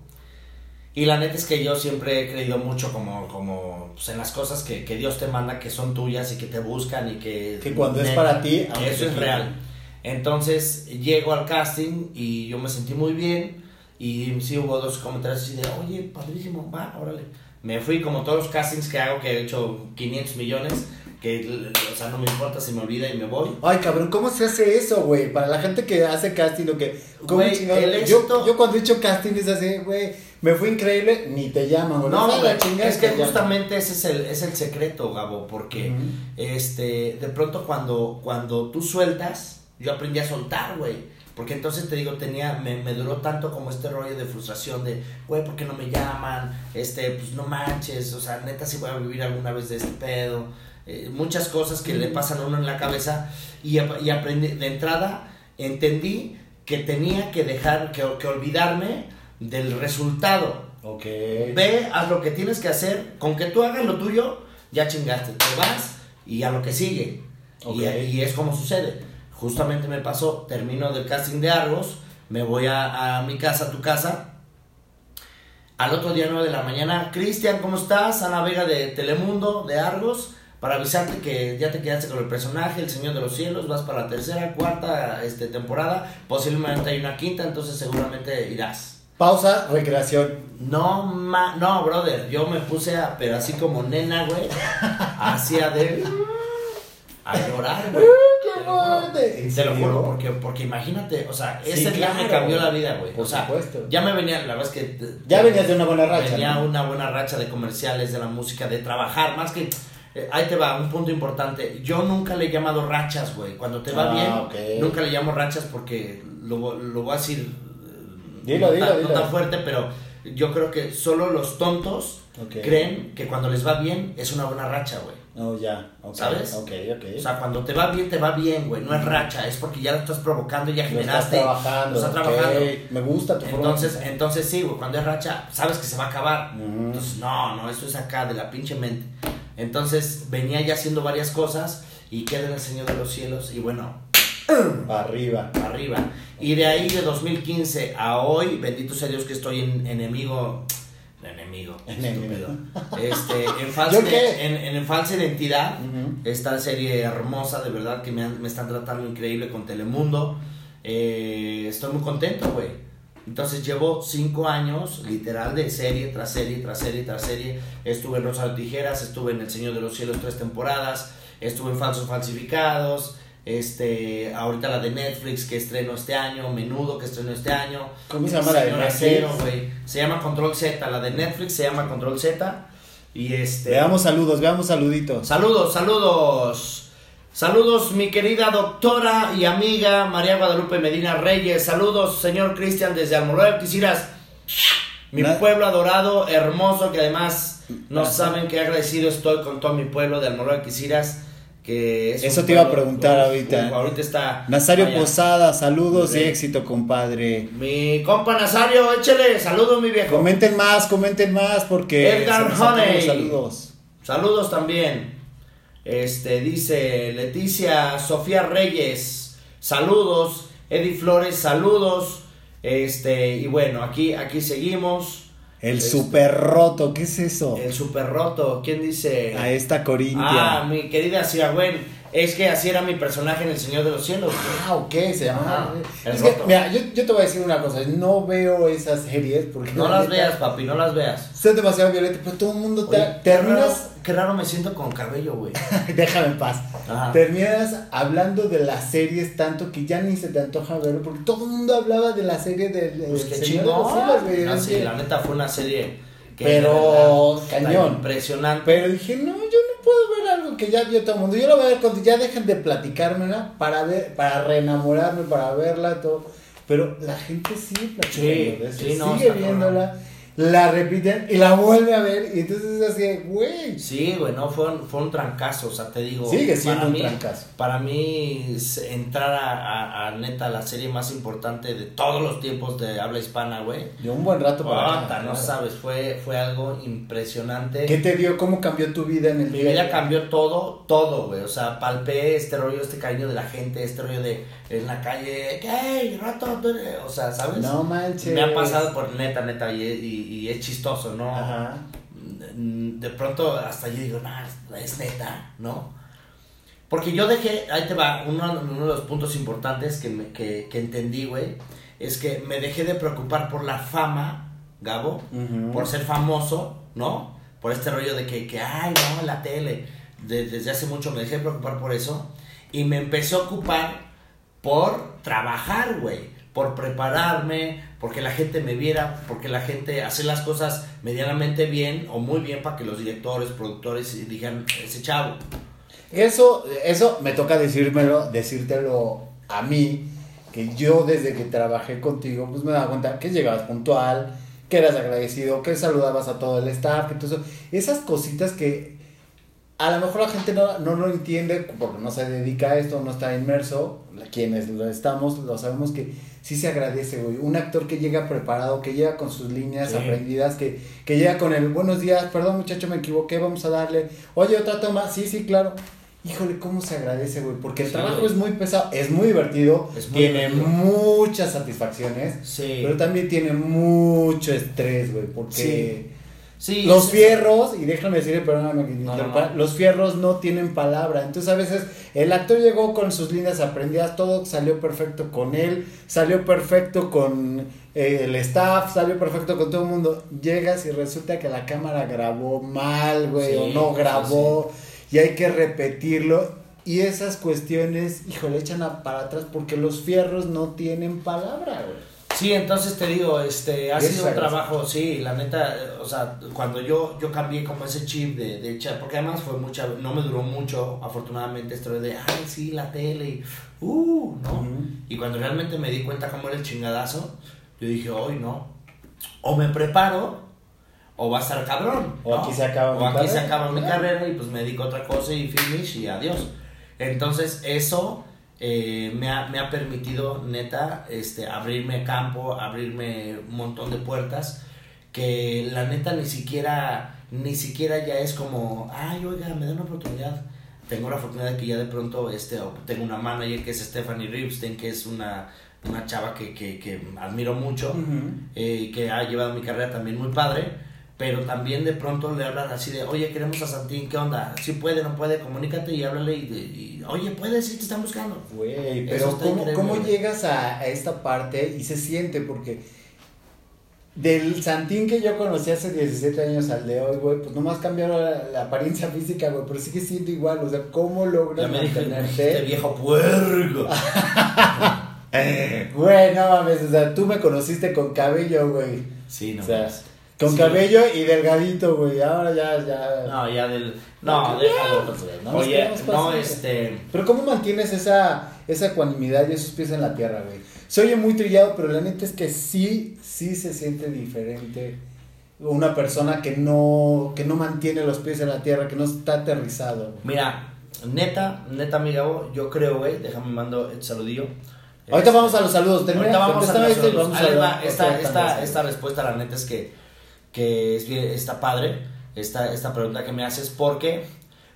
Y la neta es que yo siempre he creído mucho como, como pues, en las cosas que, que Dios te manda, que son tuyas y que te buscan y que... Que cuando es neta, para ti, Eso es real. Entonces llego al casting y yo me sentí muy bien. Y sí hubo dos comentarios así de, oye, padrísimo, va, órale. Me fui como todos los castings que hago, que he hecho 500 millones, que, o sea, no me importa si me olvida y me voy. Ay, cabrón, ¿cómo se hace eso, güey? Para la gente que hace casting o que... ¿cómo Güey, el yo, éxito- yo cuando he hecho casting es así, güey, me fue increíble, ni te llaman, güey. No, güey, es que llaman. justamente ese es el, es el secreto, Gabo, porque este, de pronto cuando, cuando tú sueltas, yo aprendí a soltar, güey. Porque entonces te digo, tenía, me, me duró tanto como este rollo de frustración de, güey, ¿por qué no me llaman? Este, pues no manches, o sea, neta sí voy a vivir alguna vez de este pedo. Eh, muchas cosas que le pasan a uno en la cabeza y, y aprendí, de entrada, entendí que tenía que dejar, que, que olvidarme del resultado. Ok. Ve, haz lo que tienes que hacer. Con que tú hagas lo tuyo, ya chingaste. Te vas y a lo que sigue. Y, Ok. y es como sucede. Justamente me pasó, termino del casting de Argos, me voy a, a mi casa, a tu casa. Al otro día, 9 de la mañana, Cristian, ¿cómo estás? Ana Vega de Telemundo, de Argos, para avisarte que ya te quedaste con el personaje, El Señor de los Cielos, vas para la tercera, cuarta este, temporada, posiblemente hay una quinta, entonces seguramente irás. Pausa, recreación. No, ma, no, brother, yo me puse a, pero así como nena, güey, hacia de, a llorar, güey. ¡Qué Te lo juro. porque, porque imagínate, o sea, Sí, ese día me claro. cambió la vida, güey. Por O sea, supuesto. ya me venía, la verdad es que... Ya venías de una buena racha, Venía ¿no? una buena racha de comerciales, de la música, de trabajar, más que... eh, ahí te va, un punto importante. Yo nunca le he llamado rachas, güey. Cuando te va Ah, bien, nunca le llamo rachas porque lo, lo voy a decir... eh, Dilo, no, dilo, tan, dilo. no tan fuerte, pero yo creo que solo los tontos creen que cuando les va bien es una buena racha, güey. No, ya. ok, ¿Sabes? Ok, ok. O sea, cuando te va bien, te va bien, güey. No es racha, es porque ya lo estás provocando y ya Lo estás generaste. trabajando. Lo estás ok, trabajando. Me gusta tu forma. Entonces, entonces sí, güey, cuando es racha, sabes que se va a acabar. Entonces, no, no, esto es acá de la pinche mente. Entonces, venía ya haciendo varias cosas y queda en el Señor de los Cielos y bueno, Arriba. arriba. Y de ahí, de 2015 a hoy, bendito sea Dios que estoy en enemigo. Enemigo, Enemigo. estúpido. Este, en falsa, en, en falsa identidad, Ujú. esta serie hermosa, de verdad, que me, han- me están tratando increíble con Telemundo. Eh, estoy muy contento, güey. Entonces llevo cinco años, literal, de serie tras serie, tras serie, tras serie. Estuve en Rosa de Tijeras, estuve en El Señor de los Cielos tres temporadas, estuve en Falsos Falsificados, este, ahorita la de Netflix que estreno este año, Menudo que estreno este año. ¿Cómo se llama la de Netflix? Se llama Control Z, la de Netflix se llama Control Z. Y este... Veamos saludos, veamos saluditos. Saludos, saludos. Saludos, mi querida doctora y amiga María Guadalupe Medina Reyes. Saludos, señor Cristian, desde Almoloya, Quisieras. Mi pueblo adorado, hermoso, que además no saben qué agradecido estoy con todo mi pueblo de Almoloya, Quisieras. Que es Eso te iba a preguntar ahorita. ahorita está. Nazario. Posada, saludos y éxito, compadre. Mi compa Nazario, échele. Saludos, mi viejo. Comenten más, comenten más porque Edgar Honey. saludos. Saludos también. Este dice Leticia Sofía Reyes. Saludos. Eddie Flores, saludos. Este, y bueno, aquí, aquí seguimos. El Este, super roto, ¿qué es eso? El super roto. ¿Quién dice? A esta Ah, Corintia. mi querida Ciagüen. Es que así era mi personaje en El Señor de los Cielos. Ah, ok, se llama. Es que, mira, yo, yo te voy a decir una cosa, no veo esas series porque No la las neta, veas, papi, no las veas. Son demasiado violentas, pero todo el mundo te, Oye, qué raro me siento con cabello, güey. déjame en paz, Ajá. terminas hablando de las series tanto que ya ni se te antoja verlo porque todo el mundo hablaba de la serie del Pues qué chingón. Güey, es sí, la neta fue una serie que Pero, cañón. impresionante. Pero dije, no, yo no puedo ver algo que ya vio todo el mundo. Yo lo voy a ver cuando ya dejen de platicármela para ver, para reenamorarme, para verla, todo. Pero la gente sigue platicando Sí, de eso, sí, no, sigue viéndola, la repiten y la vuelve a ver. Y entonces es así, güey. Sí, güey, no, fue un, fue un trancazo, o sea, te digo. Sigue siendo para un mí- trancazo. Para mí, entrar a, a- a, neta la serie más importante de todos los tiempos de habla hispana, güey. De un buen rato para acá, no sabes, fue, fue algo impresionante. ¿Qué te dio? ¿Cómo cambió tu vida en el Mi día? vida cambió todo, todo, güey. O sea, palpé este rollo, este cariño de la gente, este rollo de en la calle, ¿qué? Rato, tú eres-". o sea, ¿sabes? No manches. Me ha pasado por neta, neta, y, y- y es chistoso, ¿no? Ajá. De pronto hasta yo digo, no, es neta, ¿no? Porque yo dejé, ahí te va, uno, uno de los puntos importantes que, me- que, que entendí, güey, es que me dejé de preocupar por la fama, Gabo, por ser famoso, ¿no? Por este rollo de que, que ay, no, la tele. De- desde hace mucho me dejé de preocupar por eso y me empecé a ocupar por trabajar, güey. Por prepararme, porque la gente me viera, porque la gente hacer las cosas medianamente bien o muy bien para que los directores, productores digan, ese chavo. Eso, eso me toca decírmelo, decírtelo a mí, que yo desde que trabajé contigo, pues me daba cuenta que llegabas puntual, que eras agradecido, que saludabas a todo el staff, que todo eso. Esas cositas que a lo mejor la gente no, no lo entiende porque no se dedica a esto, no está inmerso. Quienes lo estamos, lo sabemos que sí se agradece, güey. Un actor que llega preparado, que llega con sus líneas Sí. aprendidas, que, que llega con el buenos días, perdón muchacho, me equivoqué, vamos a darle. Oye, otra toma, sí, sí, claro. Híjole, cómo se agradece, güey, porque el Sí, trabajo güey. es muy pesado, es muy divertido, Es muy tiene divertido. muchas satisfacciones, Sí. pero también tiene mucho estrés, güey, porque Sí, los fierros, y déjame decirle, perdóname que No, no, los fierros no tienen palabra. Entonces a veces el actor llegó con sus líneas aprendidas, todo salió perfecto con él, salió perfecto con eh, el staff, salió perfecto con todo el mundo. Llegas y resulta que la cámara grabó mal, güey, o no grabó, y hay que repetirlo. Y esas cuestiones, híjole, echan a- para atrás porque los fierros no tienen palabra, güey. Sí, entonces te digo, este, ha sido un trabajo, sí, la neta, o sea, cuando yo, yo cambié como ese chip de, de chat, porque además fue mucha, no me duró mucho, afortunadamente, esto de, ay, sí, la tele, y, uh, ¿no? Ujú. Y cuando realmente me di cuenta cómo era el chingadazo, yo dije, hoy no, o me preparo, o va a estar cabrón. O ¿no? aquí se acaba O mi aquí se carrera. acaba mi carrera y pues me dedico a otra cosa y finish y adiós. Entonces eso eh, me, ha, me ha permitido neta este, abrirme campo, abrirme un montón de puertas que la neta ni siquiera, ni siquiera ya es como, ay, oiga, me da una oportunidad. Tengo la fortuna de que ya de pronto este, tengo una manager que es Stephanie Ripstein, que es una, una chava que, que, que admiro mucho eh, y que ha llevado mi carrera también muy padre, pero también de pronto le hablan así de, oye, queremos a Santín, ¿qué onda? Si puede, no puede, comunícate y háblale y, y, oye, puede, sí, te están buscando. Güey, pero ¿cómo, cómo llegas a, a esta parte y se siente? Porque del Santín que yo conocí hace 17 años al de hoy, güey, pues nomás cambiaron la, la apariencia física, güey, pero sigue siendo igual, o sea, ¿cómo logras este mantenerte? viejo puerco. Güey, no mames, o sea, tú me conociste con cabello, güey. Sí, no. o sea. Con Sí. cabello y delgadito, güey, ahora ya, ya... No, ya del. No, No, déjalo. pues, no Oye, no, este. Pero ¿cómo mantienes esa, esa ecuanimidad y esos pies en la tierra, güey? Se oye muy trillado, pero la neta es que sí, sí se siente diferente una persona que no, que no mantiene los pies en la tierra, que no está aterrizado. güey. Mira, neta, neta, mi Gabo, yo creo, güey, déjame mando el saludillo. Ahorita Este, vamos a los saludos. Termina, Ahorita vamos a los saludos. vamos a va, esta respuesta, la neta, es que, que es está padre, esta, esta pregunta que me haces, porque,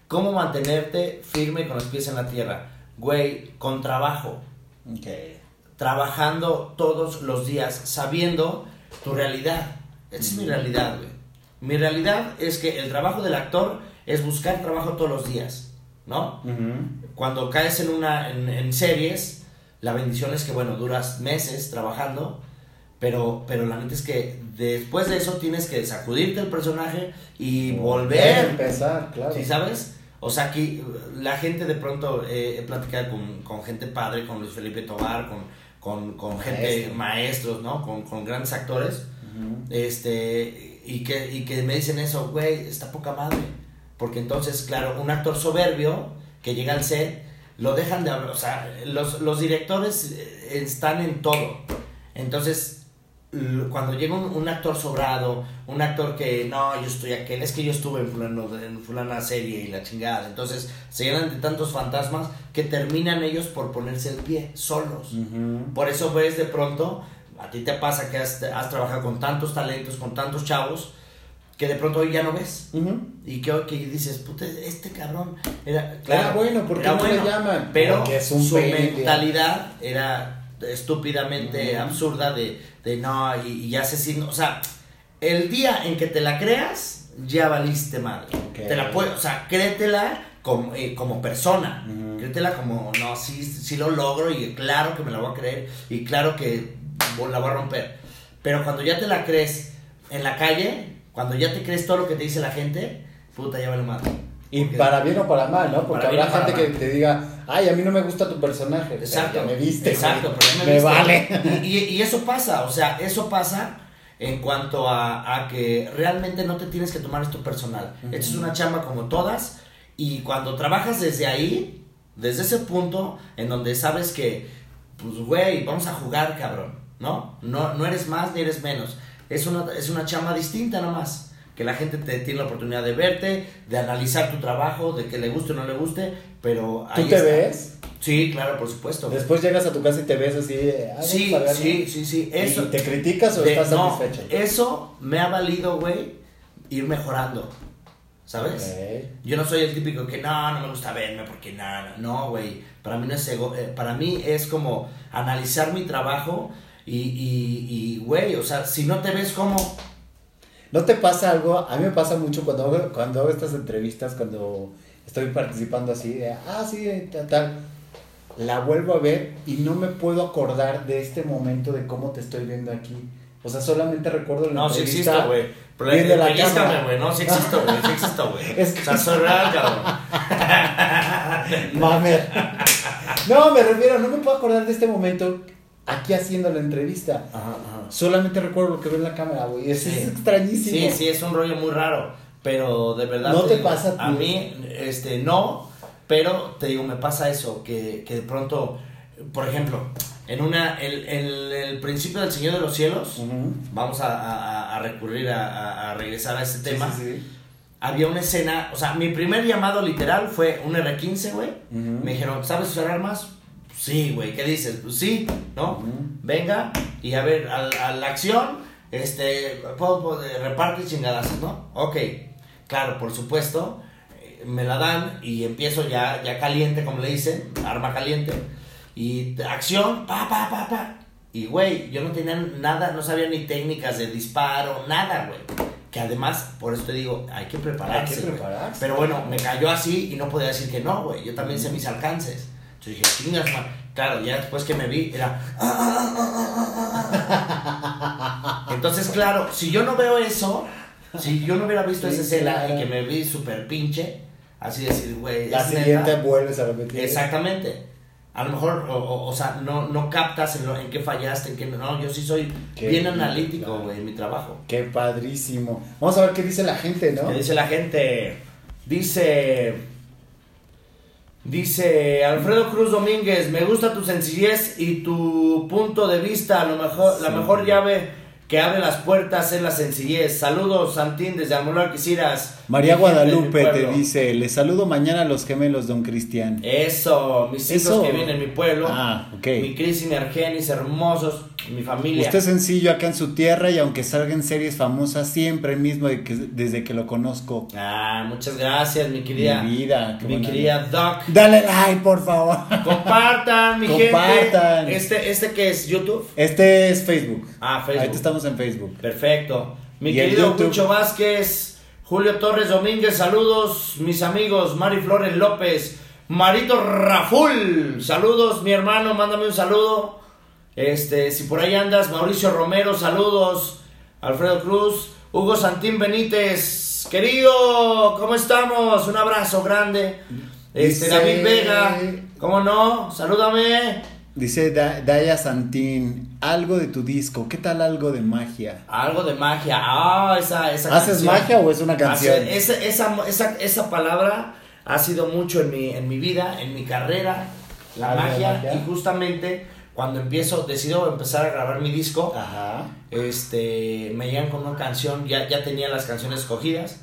¿cómo mantenerte firme con los pies en la tierra? Güey, con trabajo, Ok. trabajando todos los días, sabiendo tu realidad. Esa es mi realidad, güey. Mi realidad es que el trabajo del actor es buscar trabajo todos los días. ¿no? Cuando caes en una en, en series, la bendición es que bueno, duras meses trabajando, pero pero la neta es que después de eso tienes que sacudirte el personaje y volver, empezar, claro. ¿sí sabes? O sea, aquí la gente de pronto eh, he platicado con, con gente padre, con Luis Felipe Tobar, con, con, con gente Maestro. maestros, ¿no? Con, con grandes actores. Este, y que, y que me dicen eso, güey, está poca madre. Porque entonces, claro, un actor soberbio que llega al set, lo dejan de hablar, o sea, los, los directores eh, están en todo. Entonces, cuando llega un, un actor sobrado, un actor que, no, yo estoy aquel, es que yo estuve en, fulano, en fulana serie y la chingada. Entonces, se llenan de tantos fantasmas que terminan ellos por ponerse el pie, solos. Por eso ves de pronto, a ti te pasa que has, has trabajado con tantos talentos, con tantos chavos, que de pronto hoy ya no ves. Y que hoy que dices, puta, este cabrón era. Era bueno, ¿por qué era no le llaman? Pero Porque es un su pene, mentalidad era estúpidamente absurda de, de no, y, y ya se signo. O sea, el día en que te la creas, ya valiste madre. Te la puedes, o sea, créetela como, eh, como persona. Créetela como, no, sí, sí lo logro y claro que me la voy a creer y claro que la voy a romper. Pero cuando ya te la crees en la calle, cuando ya te crees todo lo que te dice la gente, puta, ya vale madre. Y Porque- para bien o para mal, ¿no? Porque habrá gente que te diga, ay, a mí no me gusta tu personaje. Exacto. Ya me viste. Exacto, güey. pero ya me, me viste. vale. Y, y- y eso pasa, o sea, eso pasa en cuanto a, a que realmente no te tienes que tomar esto personal. Ujú. Esto es una chamba como todas y cuando trabajas desde ahí, desde ese punto en donde sabes que, pues, güey, vamos a jugar, cabrón, ¿no? No, no eres más ni eres menos. Es una, es una chamba distinta nomás. Que la gente te tiene la oportunidad de verte, de analizar tu trabajo, de que le guste o no le guste, pero ¿Tú ahí te está. ves? Sí, claro, por supuesto. Después llegas a tu casa y te ves así. ah, Sí, sí, ¿no? sí, sí. ¿Y Eso, ¿Te criticas o de- estás no, satisfecho? Eso me ha valido, güey, ir mejorando. ¿Sabes? Yo no soy el típico que no, no me gusta verme porque nada. No, güey. Para mí no es ego. eh, para mí es como analizar mi trabajo y, y, y, güey, o sea, si no te ves como. ¿No te pasa algo? A mí me pasa mucho cuando hago, cuando hago estas entrevistas, cuando estoy participando así, de, ah, sí, tal, tal. La vuelvo a ver y no me puedo acordar de este momento de cómo te estoy viendo aquí. O sea, solamente recuerdo la No, sí entrevista. existo, güey. Pero viendo la cámara. güey. No, sí existo, güey. Sí existo, güey. Es que- O sea, soy real, cabrón. Mamer. No, me refiero, no me puedo acordar de este momento aquí haciendo la entrevista. Ajá, ajá. Solamente recuerdo lo que veo en la cámara, güey. Es, es Sí. extrañísimo. Sí, sí, es un rollo muy raro. Pero de verdad. ¿No te digo, pasa a A mí, este, no. Pero te digo, me pasa eso. Que, que de pronto, por ejemplo, en una. El, el, el principio del Señor de los Cielos. Ujú. Vamos a, a- a recurrir a, a- regresar a ese Sí, tema. sí, sí. Había una escena. O sea, mi primer llamado literal fue un R15, güey. Ujú. Me dijeron, ¿sabes usar armas? Sí, güey, ¿qué dices? Pues sí, ¿no? Venga, y a ver, a, a la acción, este, puedo, puedo- reparte chingadazos, ¿no? Ok, claro, por supuesto, eh, me la dan y empiezo ya, ya caliente, como le dicen, arma caliente, y acción, pa, pa, pa, pa. Y, güey, yo no tenía nada, no sabía ni técnicas de disparo, nada, güey. Que además, por eso te digo, hay que prepararse. Hay que prepararse. Pero bueno, me cayó así y no podía decir que no, güey. Yo también sé mis alcances. Entonces dije, chingas. Claro, ya después que me vi, era. Entonces, claro, si yo no veo eso, si yo no hubiera visto Sí, esa escena claro. y que me vi súper pinche, así decir, güey. La siguiente neta. vuelves a repetir. Exactamente. A lo mejor, o, o- o sea, no, no captas en, lo- en qué fallaste, en qué no. Yo sí soy Qué bien analítico, güey, en mi trabajo. Qué padrísimo. Vamos a ver qué dice la gente, ¿no? ¿Qué dice la gente? Dice. Dice Alfredo Cruz Domínguez, me gusta tu sencillez y tu punto de vista. A lo mejor, la mejor llave que abre las puertas es la sencillez. Saludos, Santín, desde Almolar Quisieras. María Guadalupe te dice, les saludo mañana a los gemelos, don Cristian. Eso, mis hijos Eso. que vienen en mi pueblo. Ah, ok. Mi Cris y mi Argenis, hermosos. Mi familia. Usted es sencillo acá en su tierra y aunque salga en series famosas, siempre el mismo de que- desde que lo conozco. Ah, muchas gracias, mi querida. Mi vida, qué mi querida Doc. Dale like, por favor. Compartan, mi Compartan. gente. Este, este que es YouTube. Este es Facebook. Ah, Facebook. Ahorita estamos en Facebook. Perfecto. Mi Y querido. Jucho Vázquez, Julio Torres Domínguez, saludos, mis amigos. Mari Flores López, Marito Raful, saludos, mi hermano, mándame un saludo. Este, si por ahí andas, Mauricio Romero, saludos. Alfredo Cruz, Hugo Santín Benítez, querido, ¿cómo estamos? Un abrazo grande. Este, Dice- David Vega, ¿cómo no? Salúdame. Dice Da- Daya Santín, algo de tu disco, ¿qué tal algo de magia? Algo de magia. Ah, esa, esa ¿Haces canción. magia o es una canción? Hace- esa, esa, esa, esa palabra ha sido mucho en mi, en mi vida, en mi carrera, la magia. Y justamente cuando empiezo, decido empezar a grabar mi disco, Ajá. este, me llegan con una canción, ya, ya tenía las canciones escogidas.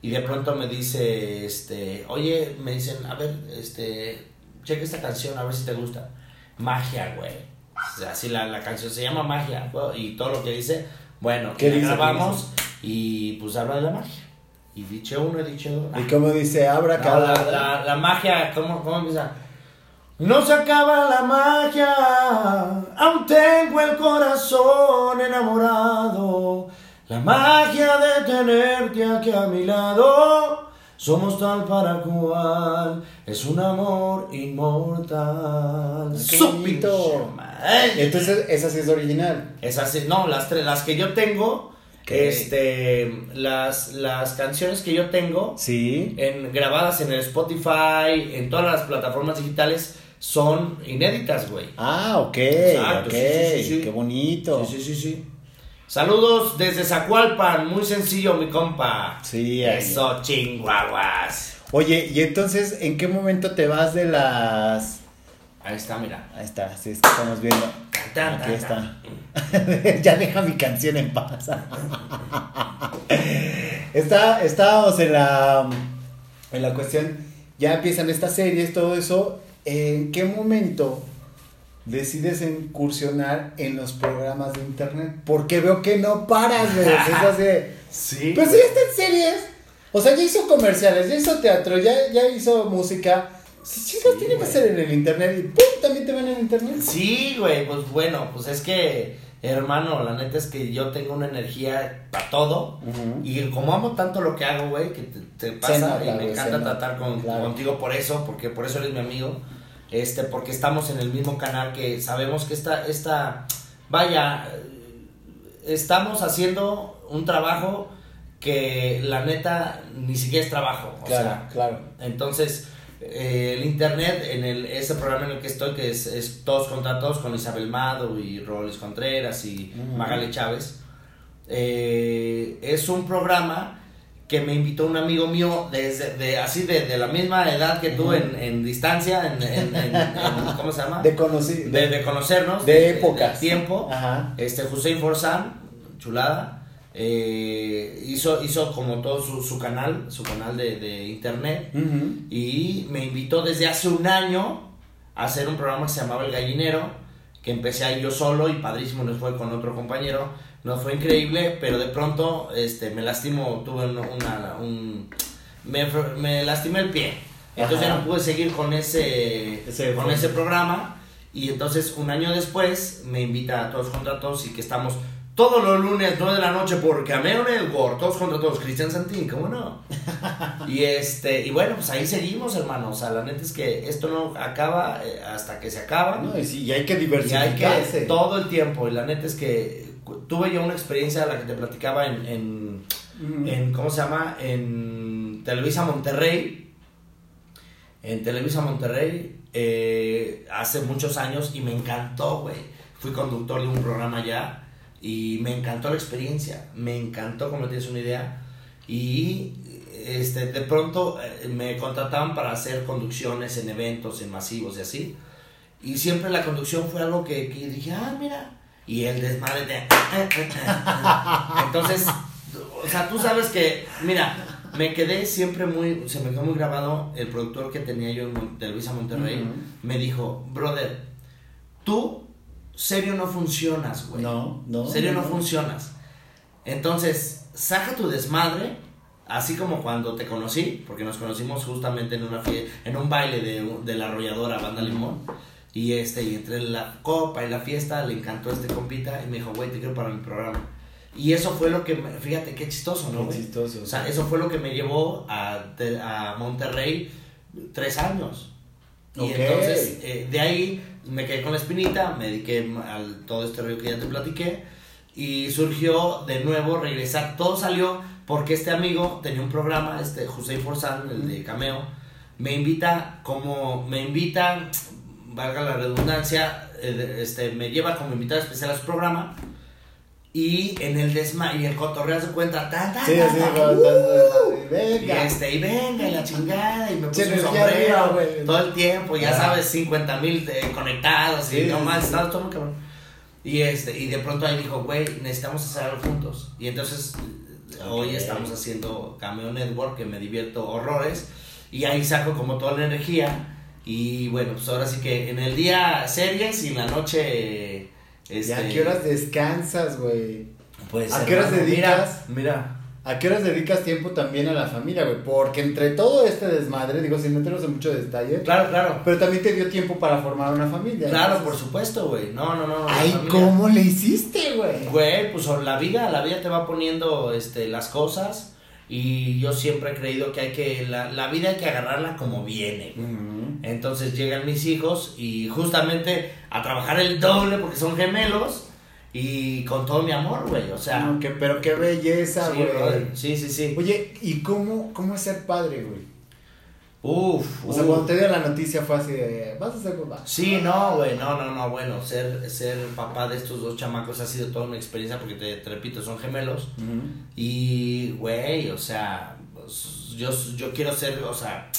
Y de pronto me dice, este, oye, me dicen, a ver, este, checa esta canción, a ver si te gusta. Magia, güey. O sea, así la, la canción se llama Magia, güey, y todo lo que dice, bueno, ¿Qué grabamos y pues habla de la magia. Y dicho uno, he dicho dos. Y como dice, abra No, la, la- la magia, ¿cómo, ¿cómo empieza? No se acaba la magia, aún tengo el corazón enamorado. La magia de tenerte aquí a mi lado, somos tal para cual, es un amor inmortal. Madre. Entonces, esa sí es original. Esas sí, no, las tres, las que yo tengo, este, las, las canciones que yo tengo, Sí. en, grabadas en el Spotify, en todas las plataformas digitales, son inéditas, güey. Ah, ok, Exacto, ok, sí, sí, sí, sí. qué bonito. Sí, sí, sí, sí. Saludos desde Zacualpan, muy sencillo, mi compa. Sí, ahí. Eso, chinguaguas. Oye, y entonces, ¿en qué momento te vas de las... Ahí está, mira. Ahí está, sí, es que estamos viendo. Tan, Aquí tan, está. ya deja mi canción en paz. está, estábamos en la, en la cuestión, ya empiezan estas series, todo eso. ¿En qué momento decides incursionar en los programas de internet? Porque veo que no paras, güey. Es así de, Sí. Pues sí, está en series. O sea, ya hizo comerciales, ya hizo teatro, ya, ya hizo música. Si chicas, Sí, tiene que ser en el internet y ¡pum! también te ven en internet. Sí, güey, pues bueno, pues es que, hermano, la neta es que yo tengo una energía para todo. Y como amo tanto lo que hago, güey, que te, te pasa y me encanta tratar con, claro. contigo por eso, porque por eso eres mi amigo. Este, porque estamos en el mismo canal que sabemos que esta, esta, vaya, estamos haciendo un trabajo que la neta ni siquiera es trabajo. O Claro, sea, claro. entonces, eh, el internet, en el, ese programa en el que estoy, que es, es Todos contra Todos, con Isabel Mado y Robles Contreras y Ujú. Magali Chávez, eh, es un programa que me invitó un amigo mío desde de, así de, de la misma edad que tú Ujú. en, en distancia, en, en- en- ¿cómo se llama? De conocer. de, de conocernos, de épocas. tiempo. Ajá. Este Hussein Forzan, chulada, eh, hizo, hizo como todo su, su canal, su canal de, de internet, y me invitó desde hace un año a hacer un programa que se llamaba El Gallinero, que empecé ahí yo solo y padrísimo nos fue con otro compañero, nos fue increíble, pero de pronto este, me lastimó, tuve una, una- un, me, me lastimé el pie, entonces Ajá. ya no pude seguir con ese, Ese- con ese programa. Y entonces un año después me invita a todos contra todos y que estamos todos los lunes 9 de la noche por Cameo Network, todos contra todos, Cristian Santín, ¿cómo no? y este, y bueno, pues ahí seguimos, hermano. O sea, la neta es que esto no acaba eh, hasta que se acaba. No, y, sí, y hay que y hay diversificarse. que todo el tiempo. Y la neta es que tuve yo una experiencia la que te platicaba en, en, Ujú. en ¿cómo se llama? En Televisa Monterrey. En Televisa Monterrey eh, hace muchos años y me encantó, güey. Fui conductor de un programa allá y me encantó la experiencia. Me encantó, como tienes una idea. Y este, de pronto eh, me contrataban para hacer conducciones en eventos, en masivos y así. Y siempre la conducción fue algo que, que dije, ah, mira. Y el desmadre de... Entonces, o sea, tú sabes que, mira, me quedé siempre muy, se me quedó muy grabado el productor que tenía yo en Mon- Televisa Monterrey. Me dijo, brother, tú serio no funcionas, güey. No, no. Serio no no. funcionas. Entonces, saca tu desmadre, así como cuando te conocí, porque nos conocimos justamente en una en un baile de, de la arrolladora Banda Limón. Y este, y entre la copa y la fiesta le encantó este compita y me dijo, güey, te quiero para mi programa. Y eso fue lo que, me- fíjate qué chistoso, ¿no? Qué chistoso. O sea, eso fue lo que me llevó a, a Monterrey tres años. Y entonces, eh, de ahí me quedé con la espinita, me dediqué al todo este rollo que ya te platiqué. Y surgió de nuevo regresar. Todo salió porque este amigo tenía un programa, este José Forzán, el de Cameo. Me invita, como me invita, valga la redundancia, eh, este, me lleva como invitado especial a su programa. Y en el desma y el cotorreo se cuenta Sí, uh, y venga. este, y venga, y la chingada, y me puse un arriba, sombrero güey. todo el tiempo, ya Ah. sabes, 50 mil conectados, Sí, y no sí, más, sí. estaba todo muy cabrón. Y, este, y de pronto ahí dijo, güey, necesitamos hacer algo juntos. Y entonces, hoy Ok. estamos haciendo Cameo Network, que me divierto horrores, y ahí saco como toda la energía. Y bueno, pues ahora sí que en el día series y en la noche. ¿Y Este, a qué horas descansas, güey? pues, a qué horas dedicas? Mira, mira. ¿A qué horas dedicas tiempo también a la familia, güey? Porque entre todo este desmadre, digo, sin meternos en mucho detalle, Claro, claro. pero también te dio tiempo para formar una familia. Claro, por supuesto, güey. No, no, no. Ay. ¿cómo le hiciste, güey? Güey, pues la vida, la vida te va poniendo este, las cosas y yo siempre he creído que hay que, la, la vida hay que agarrarla como viene. Entonces llegan mis hijos y justamente a trabajar el doble porque son gemelos y con todo mi amor, güey, o sea... No, que- pero qué belleza, sí, güey. sí, sí, sí. Oye, ¿y cómo, cómo es ser padre, güey? Uf, O sea, uf. cuando te dio la noticia fue así de, vas a ser papá. Sí, no, güey, no, no, no, bueno, ser, ser papá de estos dos chamacos ha sido toda una experiencia porque te, te repito, son gemelos. Y, güey, o sea, pues, yo, yo quiero ser, o sea,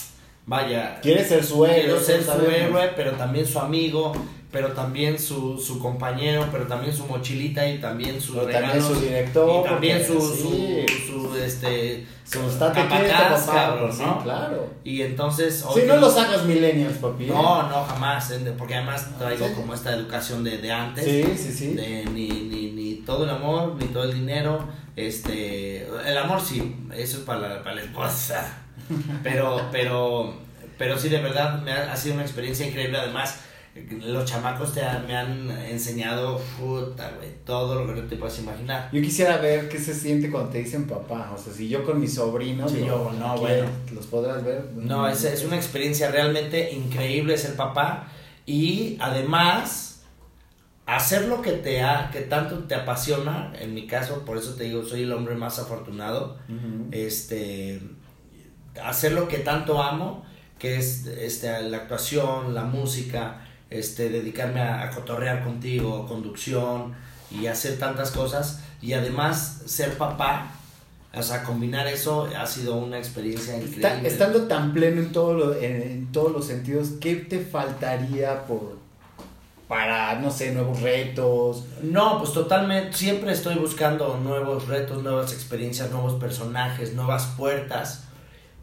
vaya, Quieres ser su héroe. quiero ser su héroe, pero también su amigo, pero también su, su compañero, pero también su mochilita y también sus Pero también regalos. su director. y también su, sí, su, su, este, su capataz, cabrón, pues claro. Y entonces, Si no lo sacas millennials, papi. ¿eh? no, no, jamás, en- porque además traigo Sí. como esta educación de, de antes. Sí, sí, sí. de ni, ni, ni todo el amor, ni todo el dinero. Este, el amor sí, eso es para la, para la esposa. Pero, pero, pero sí, de verdad, me ha, ha sido una experiencia increíble. Además, los chamacos te han- me han enseñado, puta, güey, todo lo que te puedes imaginar. Yo quisiera ver qué se siente cuando te dicen papá. O sea, si yo con mis sobrinos, Sí, yo, no, bueno. los podrás ver. No, es, es una experiencia realmente increíble ser papá y además hacer lo que te ha, que tanto te apasiona, en mi caso, por eso te digo, soy el hombre más afortunado, Ujú. este, hacer lo que tanto amo, que es este, la actuación, la música, este, dedicarme a, a cotorrear contigo, conducción y hacer tantas cosas y además ser papá, o sea, combinar eso ha sido una experiencia increíble. Estando tan pleno en, todo lo- en, en todos los sentidos, ¿qué te faltaría por para, no sé, nuevos retos? No, pues totalmente, siempre estoy buscando nuevos retos, nuevas experiencias, nuevos personajes, nuevas puertas.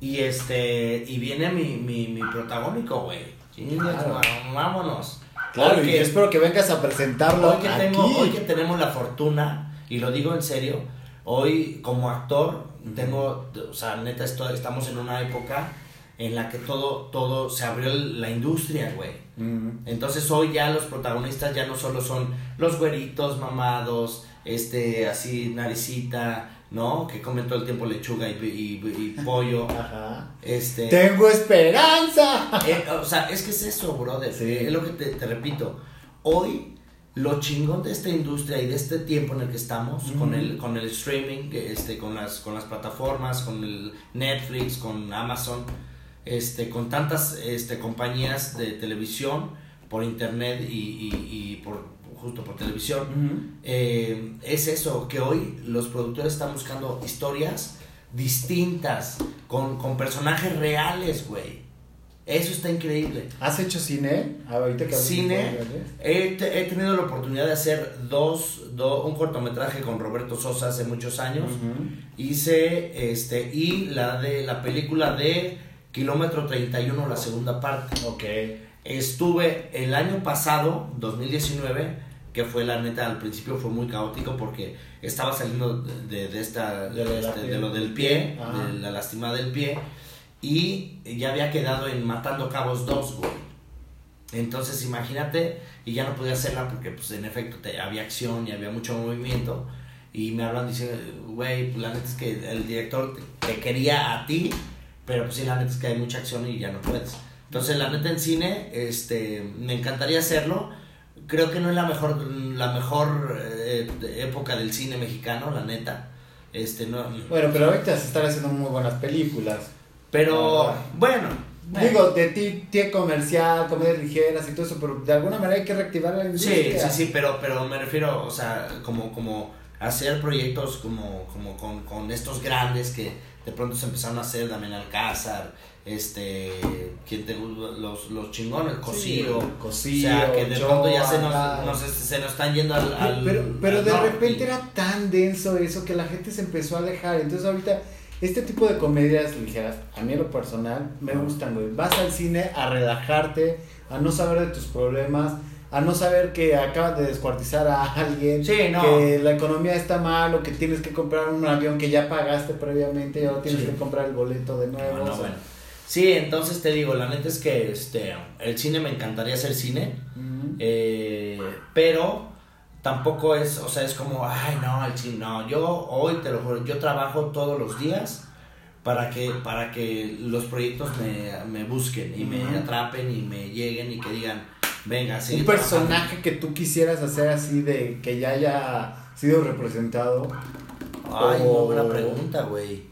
Y este, y viene mi, mi, mi protagónico, güey. Claro. vámonos. Claro, y yo espero que vengas a presentarlo hoy que, aquí. tengo, hoy que tenemos la fortuna, y lo digo en serio, hoy como actor, tengo, o sea, neta, estoy, estamos en una época en la que todo, todo se abrió la industria, güey. Entonces hoy ya los protagonistas ya no solo son los güeritos mamados, este, así naricita, ¿no? Que comen todo el tiempo lechuga y, y- y pollo. Ajá. Este, ¡Tengo esperanza! eh, o sea, es que es eso, brother. Sí. Es lo que te, te repito. Hoy, lo chingón de esta industria y de este tiempo en el que estamos, con el, con el streaming, este, con las, con las plataformas, con el Netflix, con Amazon, este, con tantas este, compañías de televisión, por internet y, y- y por justo por televisión. Eh, es eso, que hoy los productores están buscando historias distintas, con, con personajes reales, güey. Eso está increíble. ¿Has hecho cine? Ah, ahorita que Cine, he, he tenido la oportunidad de hacer dos, do- un cortometraje con Roberto Sosa hace muchos años. Hice este y la de la película de Kilómetro 31, la segunda parte. Ok. Estuve el año pasado, 2019, que fue la neta, al principio fue muy caótico porque estaba saliendo de, de esta, De lo de este, piel. de lo del pie, Ajá. de la lastimada del pie, y ya había quedado en Matando Cabos 2, güey. Entonces imagínate, y ya no podía hacerla porque pues en efecto te- había acción y había mucho movimiento. y me hablan diciendo, güey, pues la neta es que el director te, te quería a ti, pero pues sí, la neta es que hay mucha acción y ya no puedes. Entonces, la neta en cine, este, me encantaría hacerlo. Creo que no es la mejor, la mejor eh, época del cine mexicano, la neta. Este, no, Bueno, pero ahorita se están haciendo muy buenas películas. pero bueno, bueno. Digo, de ti, comercial, comedias ligeras y todo eso, pero de alguna manera hay que reactivar la Sí, industria. sí, sí, pero, pero me refiero, o sea, como, como hacer proyectos como, como con, con estos grandes que de pronto se empezaron a hacer, Damián Alcázar, este, ¿quién te, los, los chingones, Cosío, Cosío, o sea, que de pronto ya se nos, nos- se nos están yendo al... al- Pero, pero de repente era tan denso eso que la gente se empezó a alejar. Entonces ahorita este tipo de comedias ligeras, a mí en lo personal, me gustan, güey. Vas al cine a relajarte, a no saber de tus problemas, a no saber que acabas de descuartizar a alguien, Sí, no. que la economía está mal o que tienes que comprar un avión que ya pagaste previamente y ahora tienes Sí. que comprar el boleto de nuevo. No, no, o sea, bueno. Sí, entonces te digo, la neta es que este, el cine me encantaría hacer cine, eh, pero tampoco es, o sea, es como, ay, no, el cine, no, yo hoy te lo juro, yo trabajo todos los días para que, para que los proyectos me, me busquen y me atrapen y me lleguen y que digan, venga, sigue un trabajando". personaje que tú quisieras hacer así de que ya haya sido representado. Ay, o- muy buena pregunta, güey.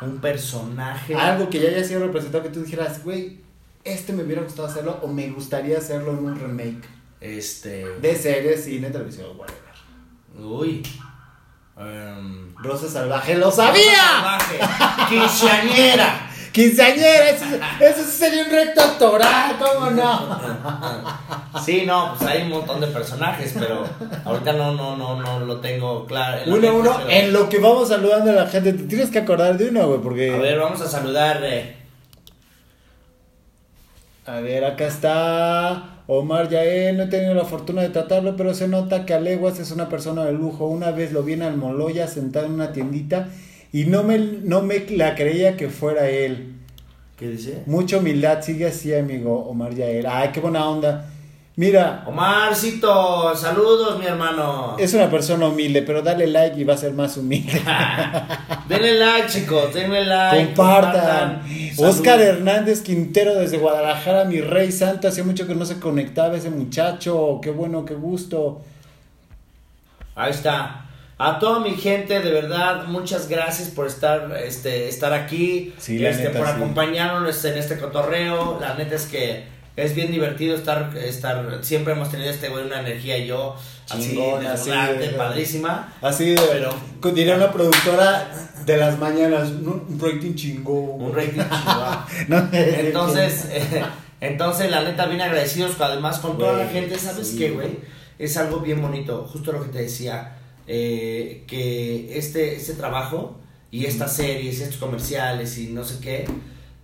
Un personaje. Algo que ya haya sido representado que tú dijeras, güey, este me hubiera gustado hacerlo o me gustaría hacerlo en un remake Este. de series, cine, televisión, whatever. Uy. em, Rosa Salvaje, ¡lo sabía! Salvaje, Quinceañera. Quinceañera, eso, eso sí sería un recto actoral, ¿cómo no? Sí, no, pues hay un montón de personajes, pero ahorita no, no, no, no lo tengo claro. Uno a mente, uno, pero- en lo que vamos saludando a la gente, te tienes que acordar de uno, güey, porque... A ver, vamos a saludar. eh, A ver, acá está Omar Yael, no he tenido la fortuna de tratarlo, pero se nota que Aleguas es una persona de lujo. Una vez lo vi en Almoloya sentado en una tiendita y no me, no me la creía que fuera él. ¿Qué dice? Mucha humildad, sigue así, amigo Omar Yael. Ay, qué buena onda. Mira, Omarcito, saludos, mi hermano. es una persona humilde, pero dale like y va a ser más humilde. denle like, chicos, denle like. Compartan. Oscar Hernández Quintero desde Guadalajara, mi rey santo. Hacía mucho que no se conectaba ese muchacho. Qué bueno, qué gusto. Ahí está. A toda mi gente, de verdad, muchas gracias por estar, este, estar aquí, Sí, este, neta, por sí. acompañarnos en este cotorreo. La neta es que es bien divertido estar, estar, siempre hemos tenido este güey una energía y yo así, Chingona, sí, desbordante, de- padrísima. Así de, Pero- diría una productora de las mañanas, un, un rating chingón. Un rating chingón. No, Entonces, eh, entonces la neta bien agradecidos además con toda la gente, ¿sabes sí, qué, güey? Es algo bien bonito, justo lo que te decía, eh, que este, este trabajo y estas series, estos comerciales y no sé qué,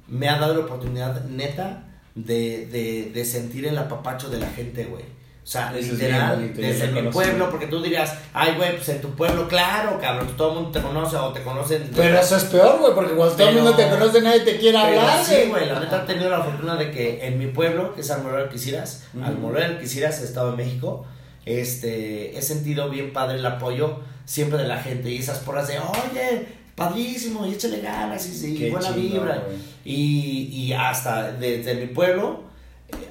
me ha dado la oportunidad neta de, de, de sentir el apapacho de la gente, güey. O sea, Eso es literal, bonito, desde mi pueblo, porque tú dirías, ay, güey, pues en tu pueblo, claro, cabrón, todo el mundo te conoce o te conocen. Pero eso es peor, güey, porque cuando todo el mundo te conoce, nadie te quiere hablar. sí, güey, la neta he tenido la fortuna de que en mi pueblo, que es Almoloya Alquiciras, Ujú. Almoloya Alquiciras, Estado de México, este, he sentido bien padre el apoyo siempre de la gente y esas porras de, oye, padrísimo, y échale ganas y, Qué buena chingón, vibra. Y, y hasta desde mi pueblo,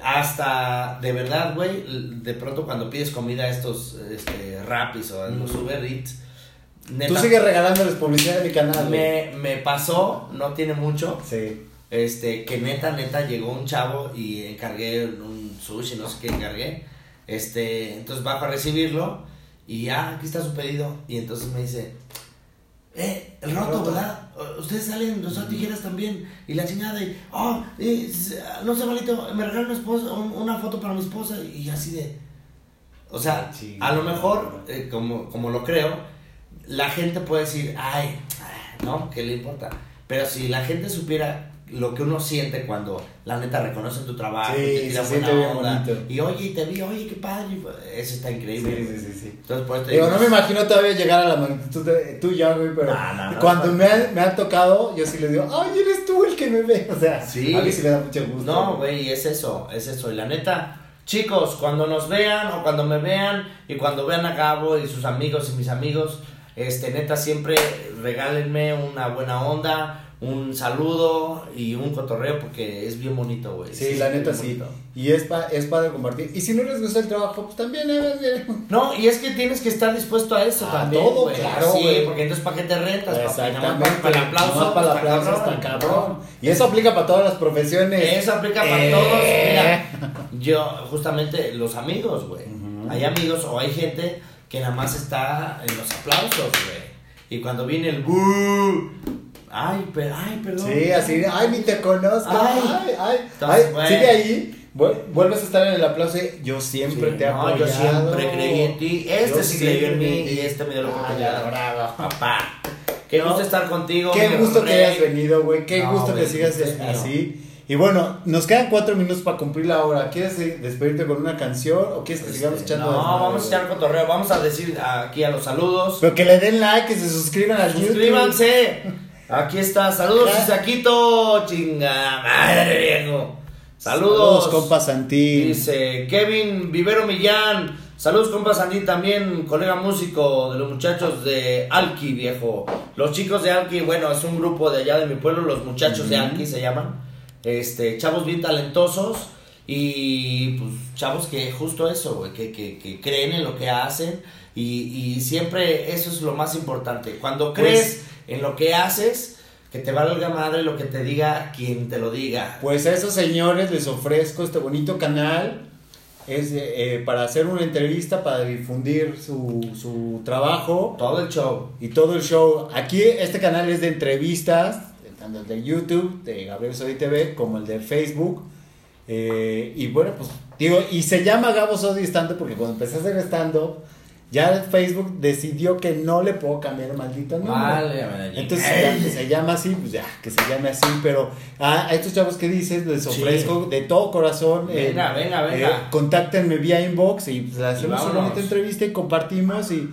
hasta de verdad, güey, de pronto cuando pides comida a estos este, rapis o a los Ujú. Uber Eats, Tú sigues regalándoles publicidad de mi canal. me, me pasó, no tiene mucho, Sí. este, que neta, neta, llegó un chavo y encargué un sushi, no sé qué encargué. Este, entonces bajo a recibirlo y ya, aquí está su pedido. Y entonces me dice, eh, el roto, roto. ¿verdad? Ustedes salen, los tijeras también. Y la chingada, y, oh, eh, no sé, malito, me regaló una, esposa, un- una foto para mi esposa. Y así de, o sea, Sí, a lo mejor, eh, como, como lo creo, la gente puede decir, ay, ¿no? ¿Qué le importa? Pero si la gente supiera lo que uno siente cuando la neta reconoce tu trabajo Sí, y te se buena onda, bonito. y oye, te vi, oye, qué padre, eso está Sí, increíble. sí, sí, sí. Entonces, por eso Digo, no me imagino todavía llegar a la magnitud de tuya, güey, pero no, no, cuando no. me, ha, me ha tocado, yo sí le digo, ay, eres tú el que me ve. O sea, Sí. a mí sí me da mucho gusto. No, güey, es eso, es eso. Y la neta, chicos, cuando nos vean o cuando me vean y cuando vean a Gabo y sus amigos y mis amigos, Este, neta, siempre regálenme una buena onda, un saludo y un cotorreo porque es bien bonito, güey. Sí, la neta sí. Y es, pa, es padre compartir. Y si no les gusta el trabajo, pues también. Eh, no, y es que tienes que estar dispuesto a eso a también. todo, claro. Sí, porque entonces ¿para qué te rentas? Exactamente. Para el aplauso. para el aplauso está cabrón. Y eso aplica para todas las profesiones. Eso aplica para Eh. todos. Mira, yo, justamente, los amigos, güey. Hay amigos o hay gente que nada más está en los aplausos, güey. Y cuando viene el Ay, pero, ay, perdón. Sí, así, ay, ni te conozco. Ay. Ay, ay. Entonces, ay, bueno. Sigue ahí. vu- Vuelves a estar en el aplauso. y Yo siempre Sí, te no, apoyado. yo siempre creí en ti. Este Yo sí creyó en mí y este me dio la oportunidad. adorado. Papá. Qué No. gusto estar contigo. Qué gusto que hayas venido, güey. Qué No, gusto que sigas así. Y bueno, nos quedan cuatro minutos para cumplir la hora. ¿Quieres eh, despedirte con una canción o quieres que sigamos Este, echando No, vamos a echar cotorreo. Vamos a decir aquí a los saludos. Pero que le den like, que se suscriban al YouTube. Suscríbanse. Aquí está. Saludos. Isaquito. Chinga madre, viejo. Saludos. Saludos, compa Santín. Dice Kevin Vivero Millán. Saludos, compa Santín, también colega músico de los muchachos de Alki, viejo. Los chicos de Alki, bueno, es un grupo de allá de mi pueblo, los muchachos de. Alki se llaman. Este, chavos bien talentosos y pues chavos que justo eso, güey, que, que, que creen en lo que hacen y, y siempre eso es lo más importante. Cuando Pues- crees en lo que haces, que te valga madre lo que te diga quien te lo diga. Pues a esos señores les ofrezco este bonito canal. Es eh, para hacer una entrevista, para difundir su, su trabajo Todo el show. y todo el show. Aquí este canal es de entrevistas, tanto el de YouTube, de Gabriel Sodi TV, como el de Facebook. Eh, y bueno, pues digo, y se llama Gabo Sodi Stand porque cuando empecé a hacer stand ya Facebook decidió que no le puedo cambiar el maldito nombre. Vale. Entonces ya, se llama así, pues ya, que se llame así, pero a, a estos chavos que dices les Sí. ofrezco de todo corazón. eh, Venga, venga, venga. eh, contáctenme vía inbox y pues, hacemos una bonita entrevista y compartimos y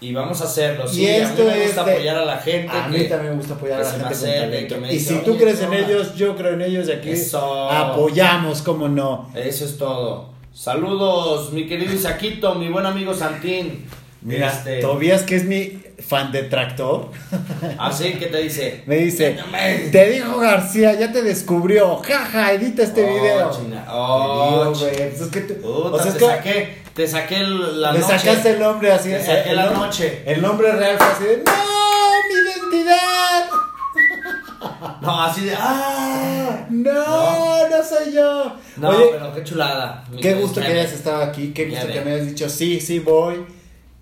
Y vamos a hacerlo. Y Sí, a mí esto me gusta de- apoyar a la gente. a mí también me gusta apoyar a la me gente acerque, Y si tú "Oye, crees en no". ellos, yo creo en ellos y aquí Eso. apoyamos, como no. Eso es todo. Saludos, mi querido Isaquito, mi buen amigo Santín. Mira, Este, Tobías, que es mi fan de tractor, Así que te dice. me dice, te dijo García, ya te descubrió, jaja, edita este Oh, video. chinga. Te Oh, güey, pues es que o sea, es que saqué, te saqué el- la le noche. sacaste el nombre así. Te saqué el la nom- noche. El nombre real fue así de, ¡No! ¡Mi identidad! No, así de. ¡Ah! ¡No! ¡No, soy yo! No, Oye, pero qué chulada. qué gusto que hayas estado aquí, qué gusto que me hayas dicho, sí, sí voy.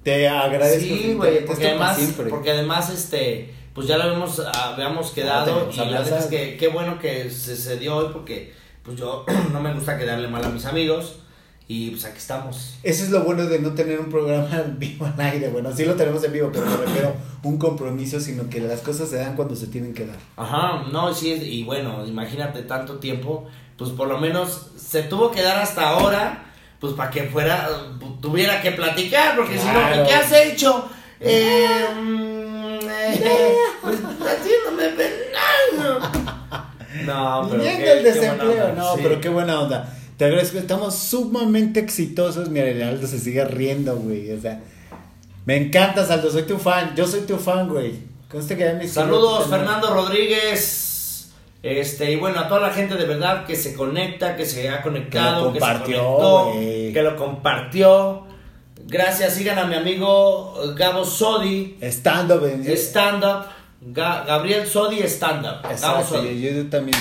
Te agradezco. Sí, güey, porque además, siempre. porque además, este, pues ya lo habíamos, habíamos quedado y la verdad es que qué bueno que se, se dio hoy porque, pues yo no me gusta quedarle mal a mis amigos y pues aquí estamos. Eso es lo bueno de no tener un programa en vivo al aire. Bueno, sí lo tenemos en vivo, pero me refiero un compromiso, sino que las cosas se dan cuando se tienen que dar. Ajá, no, sí, y bueno, imagínate tanto tiempo, pues por lo menos se tuvo que dar hasta ahora, pues para que fuera, tuviera que platicar, porque si Claro. no, ¿qué has hecho? Eh, mm, eh, pues haciéndome penal. No, pero qué- el desempleo, no, sí. pero qué buena onda. Te agradezco, estamos sumamente exitosos. Mira, el Aldo se sigue riendo, güey. O sea, me encantas, Aldo, soy tu fan. Yo soy tu fan, güey. Conste que ya me Saludos, Fernando Rodríguez. Este, y bueno, a toda la gente de verdad que se conecta, que se ha conectado, que, compartió, se conectó, güey. que lo compartió. Gracias, sigan a mi amigo Gabo Sodi, Estando, ven. Stand Up. Ga- Gabriel Sodi Stand Up. Gabo Exacto, Sodi. yo, yo también.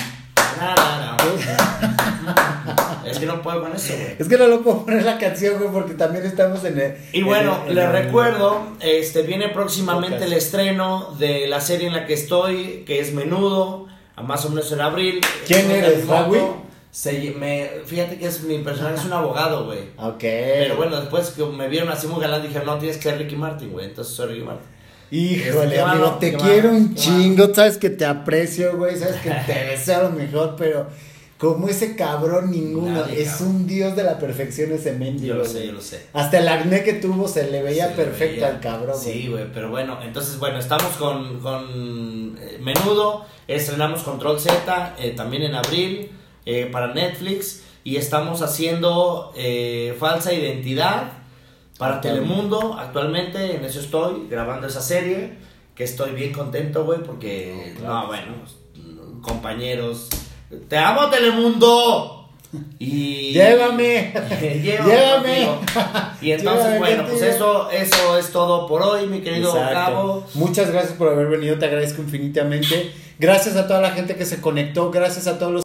Na, na, na. es que no puedo con eso, güey. Es que no lo puedo poner la canción, güey, porque también estamos en el. Y en bueno, les recuerdo, este viene próximamente el estreno de la serie en la que estoy, que es Menudo, a más o menos en abril. ¿Quién eres. Rawi? Se, me, fíjate que es mi personaje, es un abogado, güey. Ok. Pero bueno, después que me vieron así muy galán, dije, no, tienes que ser Ricky Martin, güey. Entonces soy Ricky Martin. Híjole, Qué amigo, malo, te quiero un chingo, sabes que te aprecio, güey, sabes que te deseo lo mejor, pero como ese cabrón ninguno, Nadie, es cabrón. un dios de la perfección ese mendigo. Yo lo sé, yo lo sé. Hasta el acné que tuvo se le veía Se perfecto veía. al cabrón. Sí, güey, pero bueno, entonces, bueno, estamos con, con eh, Menudo, estrenamos Control Z eh, también en abril eh, para Netflix y estamos haciendo eh, Falsa Identidad para Telemundo actualmente, en eso estoy, grabando esa serie, que estoy bien contento, güey, porque, no, bueno, compañeros, te amo Telemundo. Y Llévame. Llévame. Llévame. Y entonces, Llévame bueno, pues eso, eso es todo por hoy, mi querido Exacto. Cabo. Muchas gracias por haber venido, te agradezco infinitamente. Gracias a toda la gente que se conectó, gracias a todos los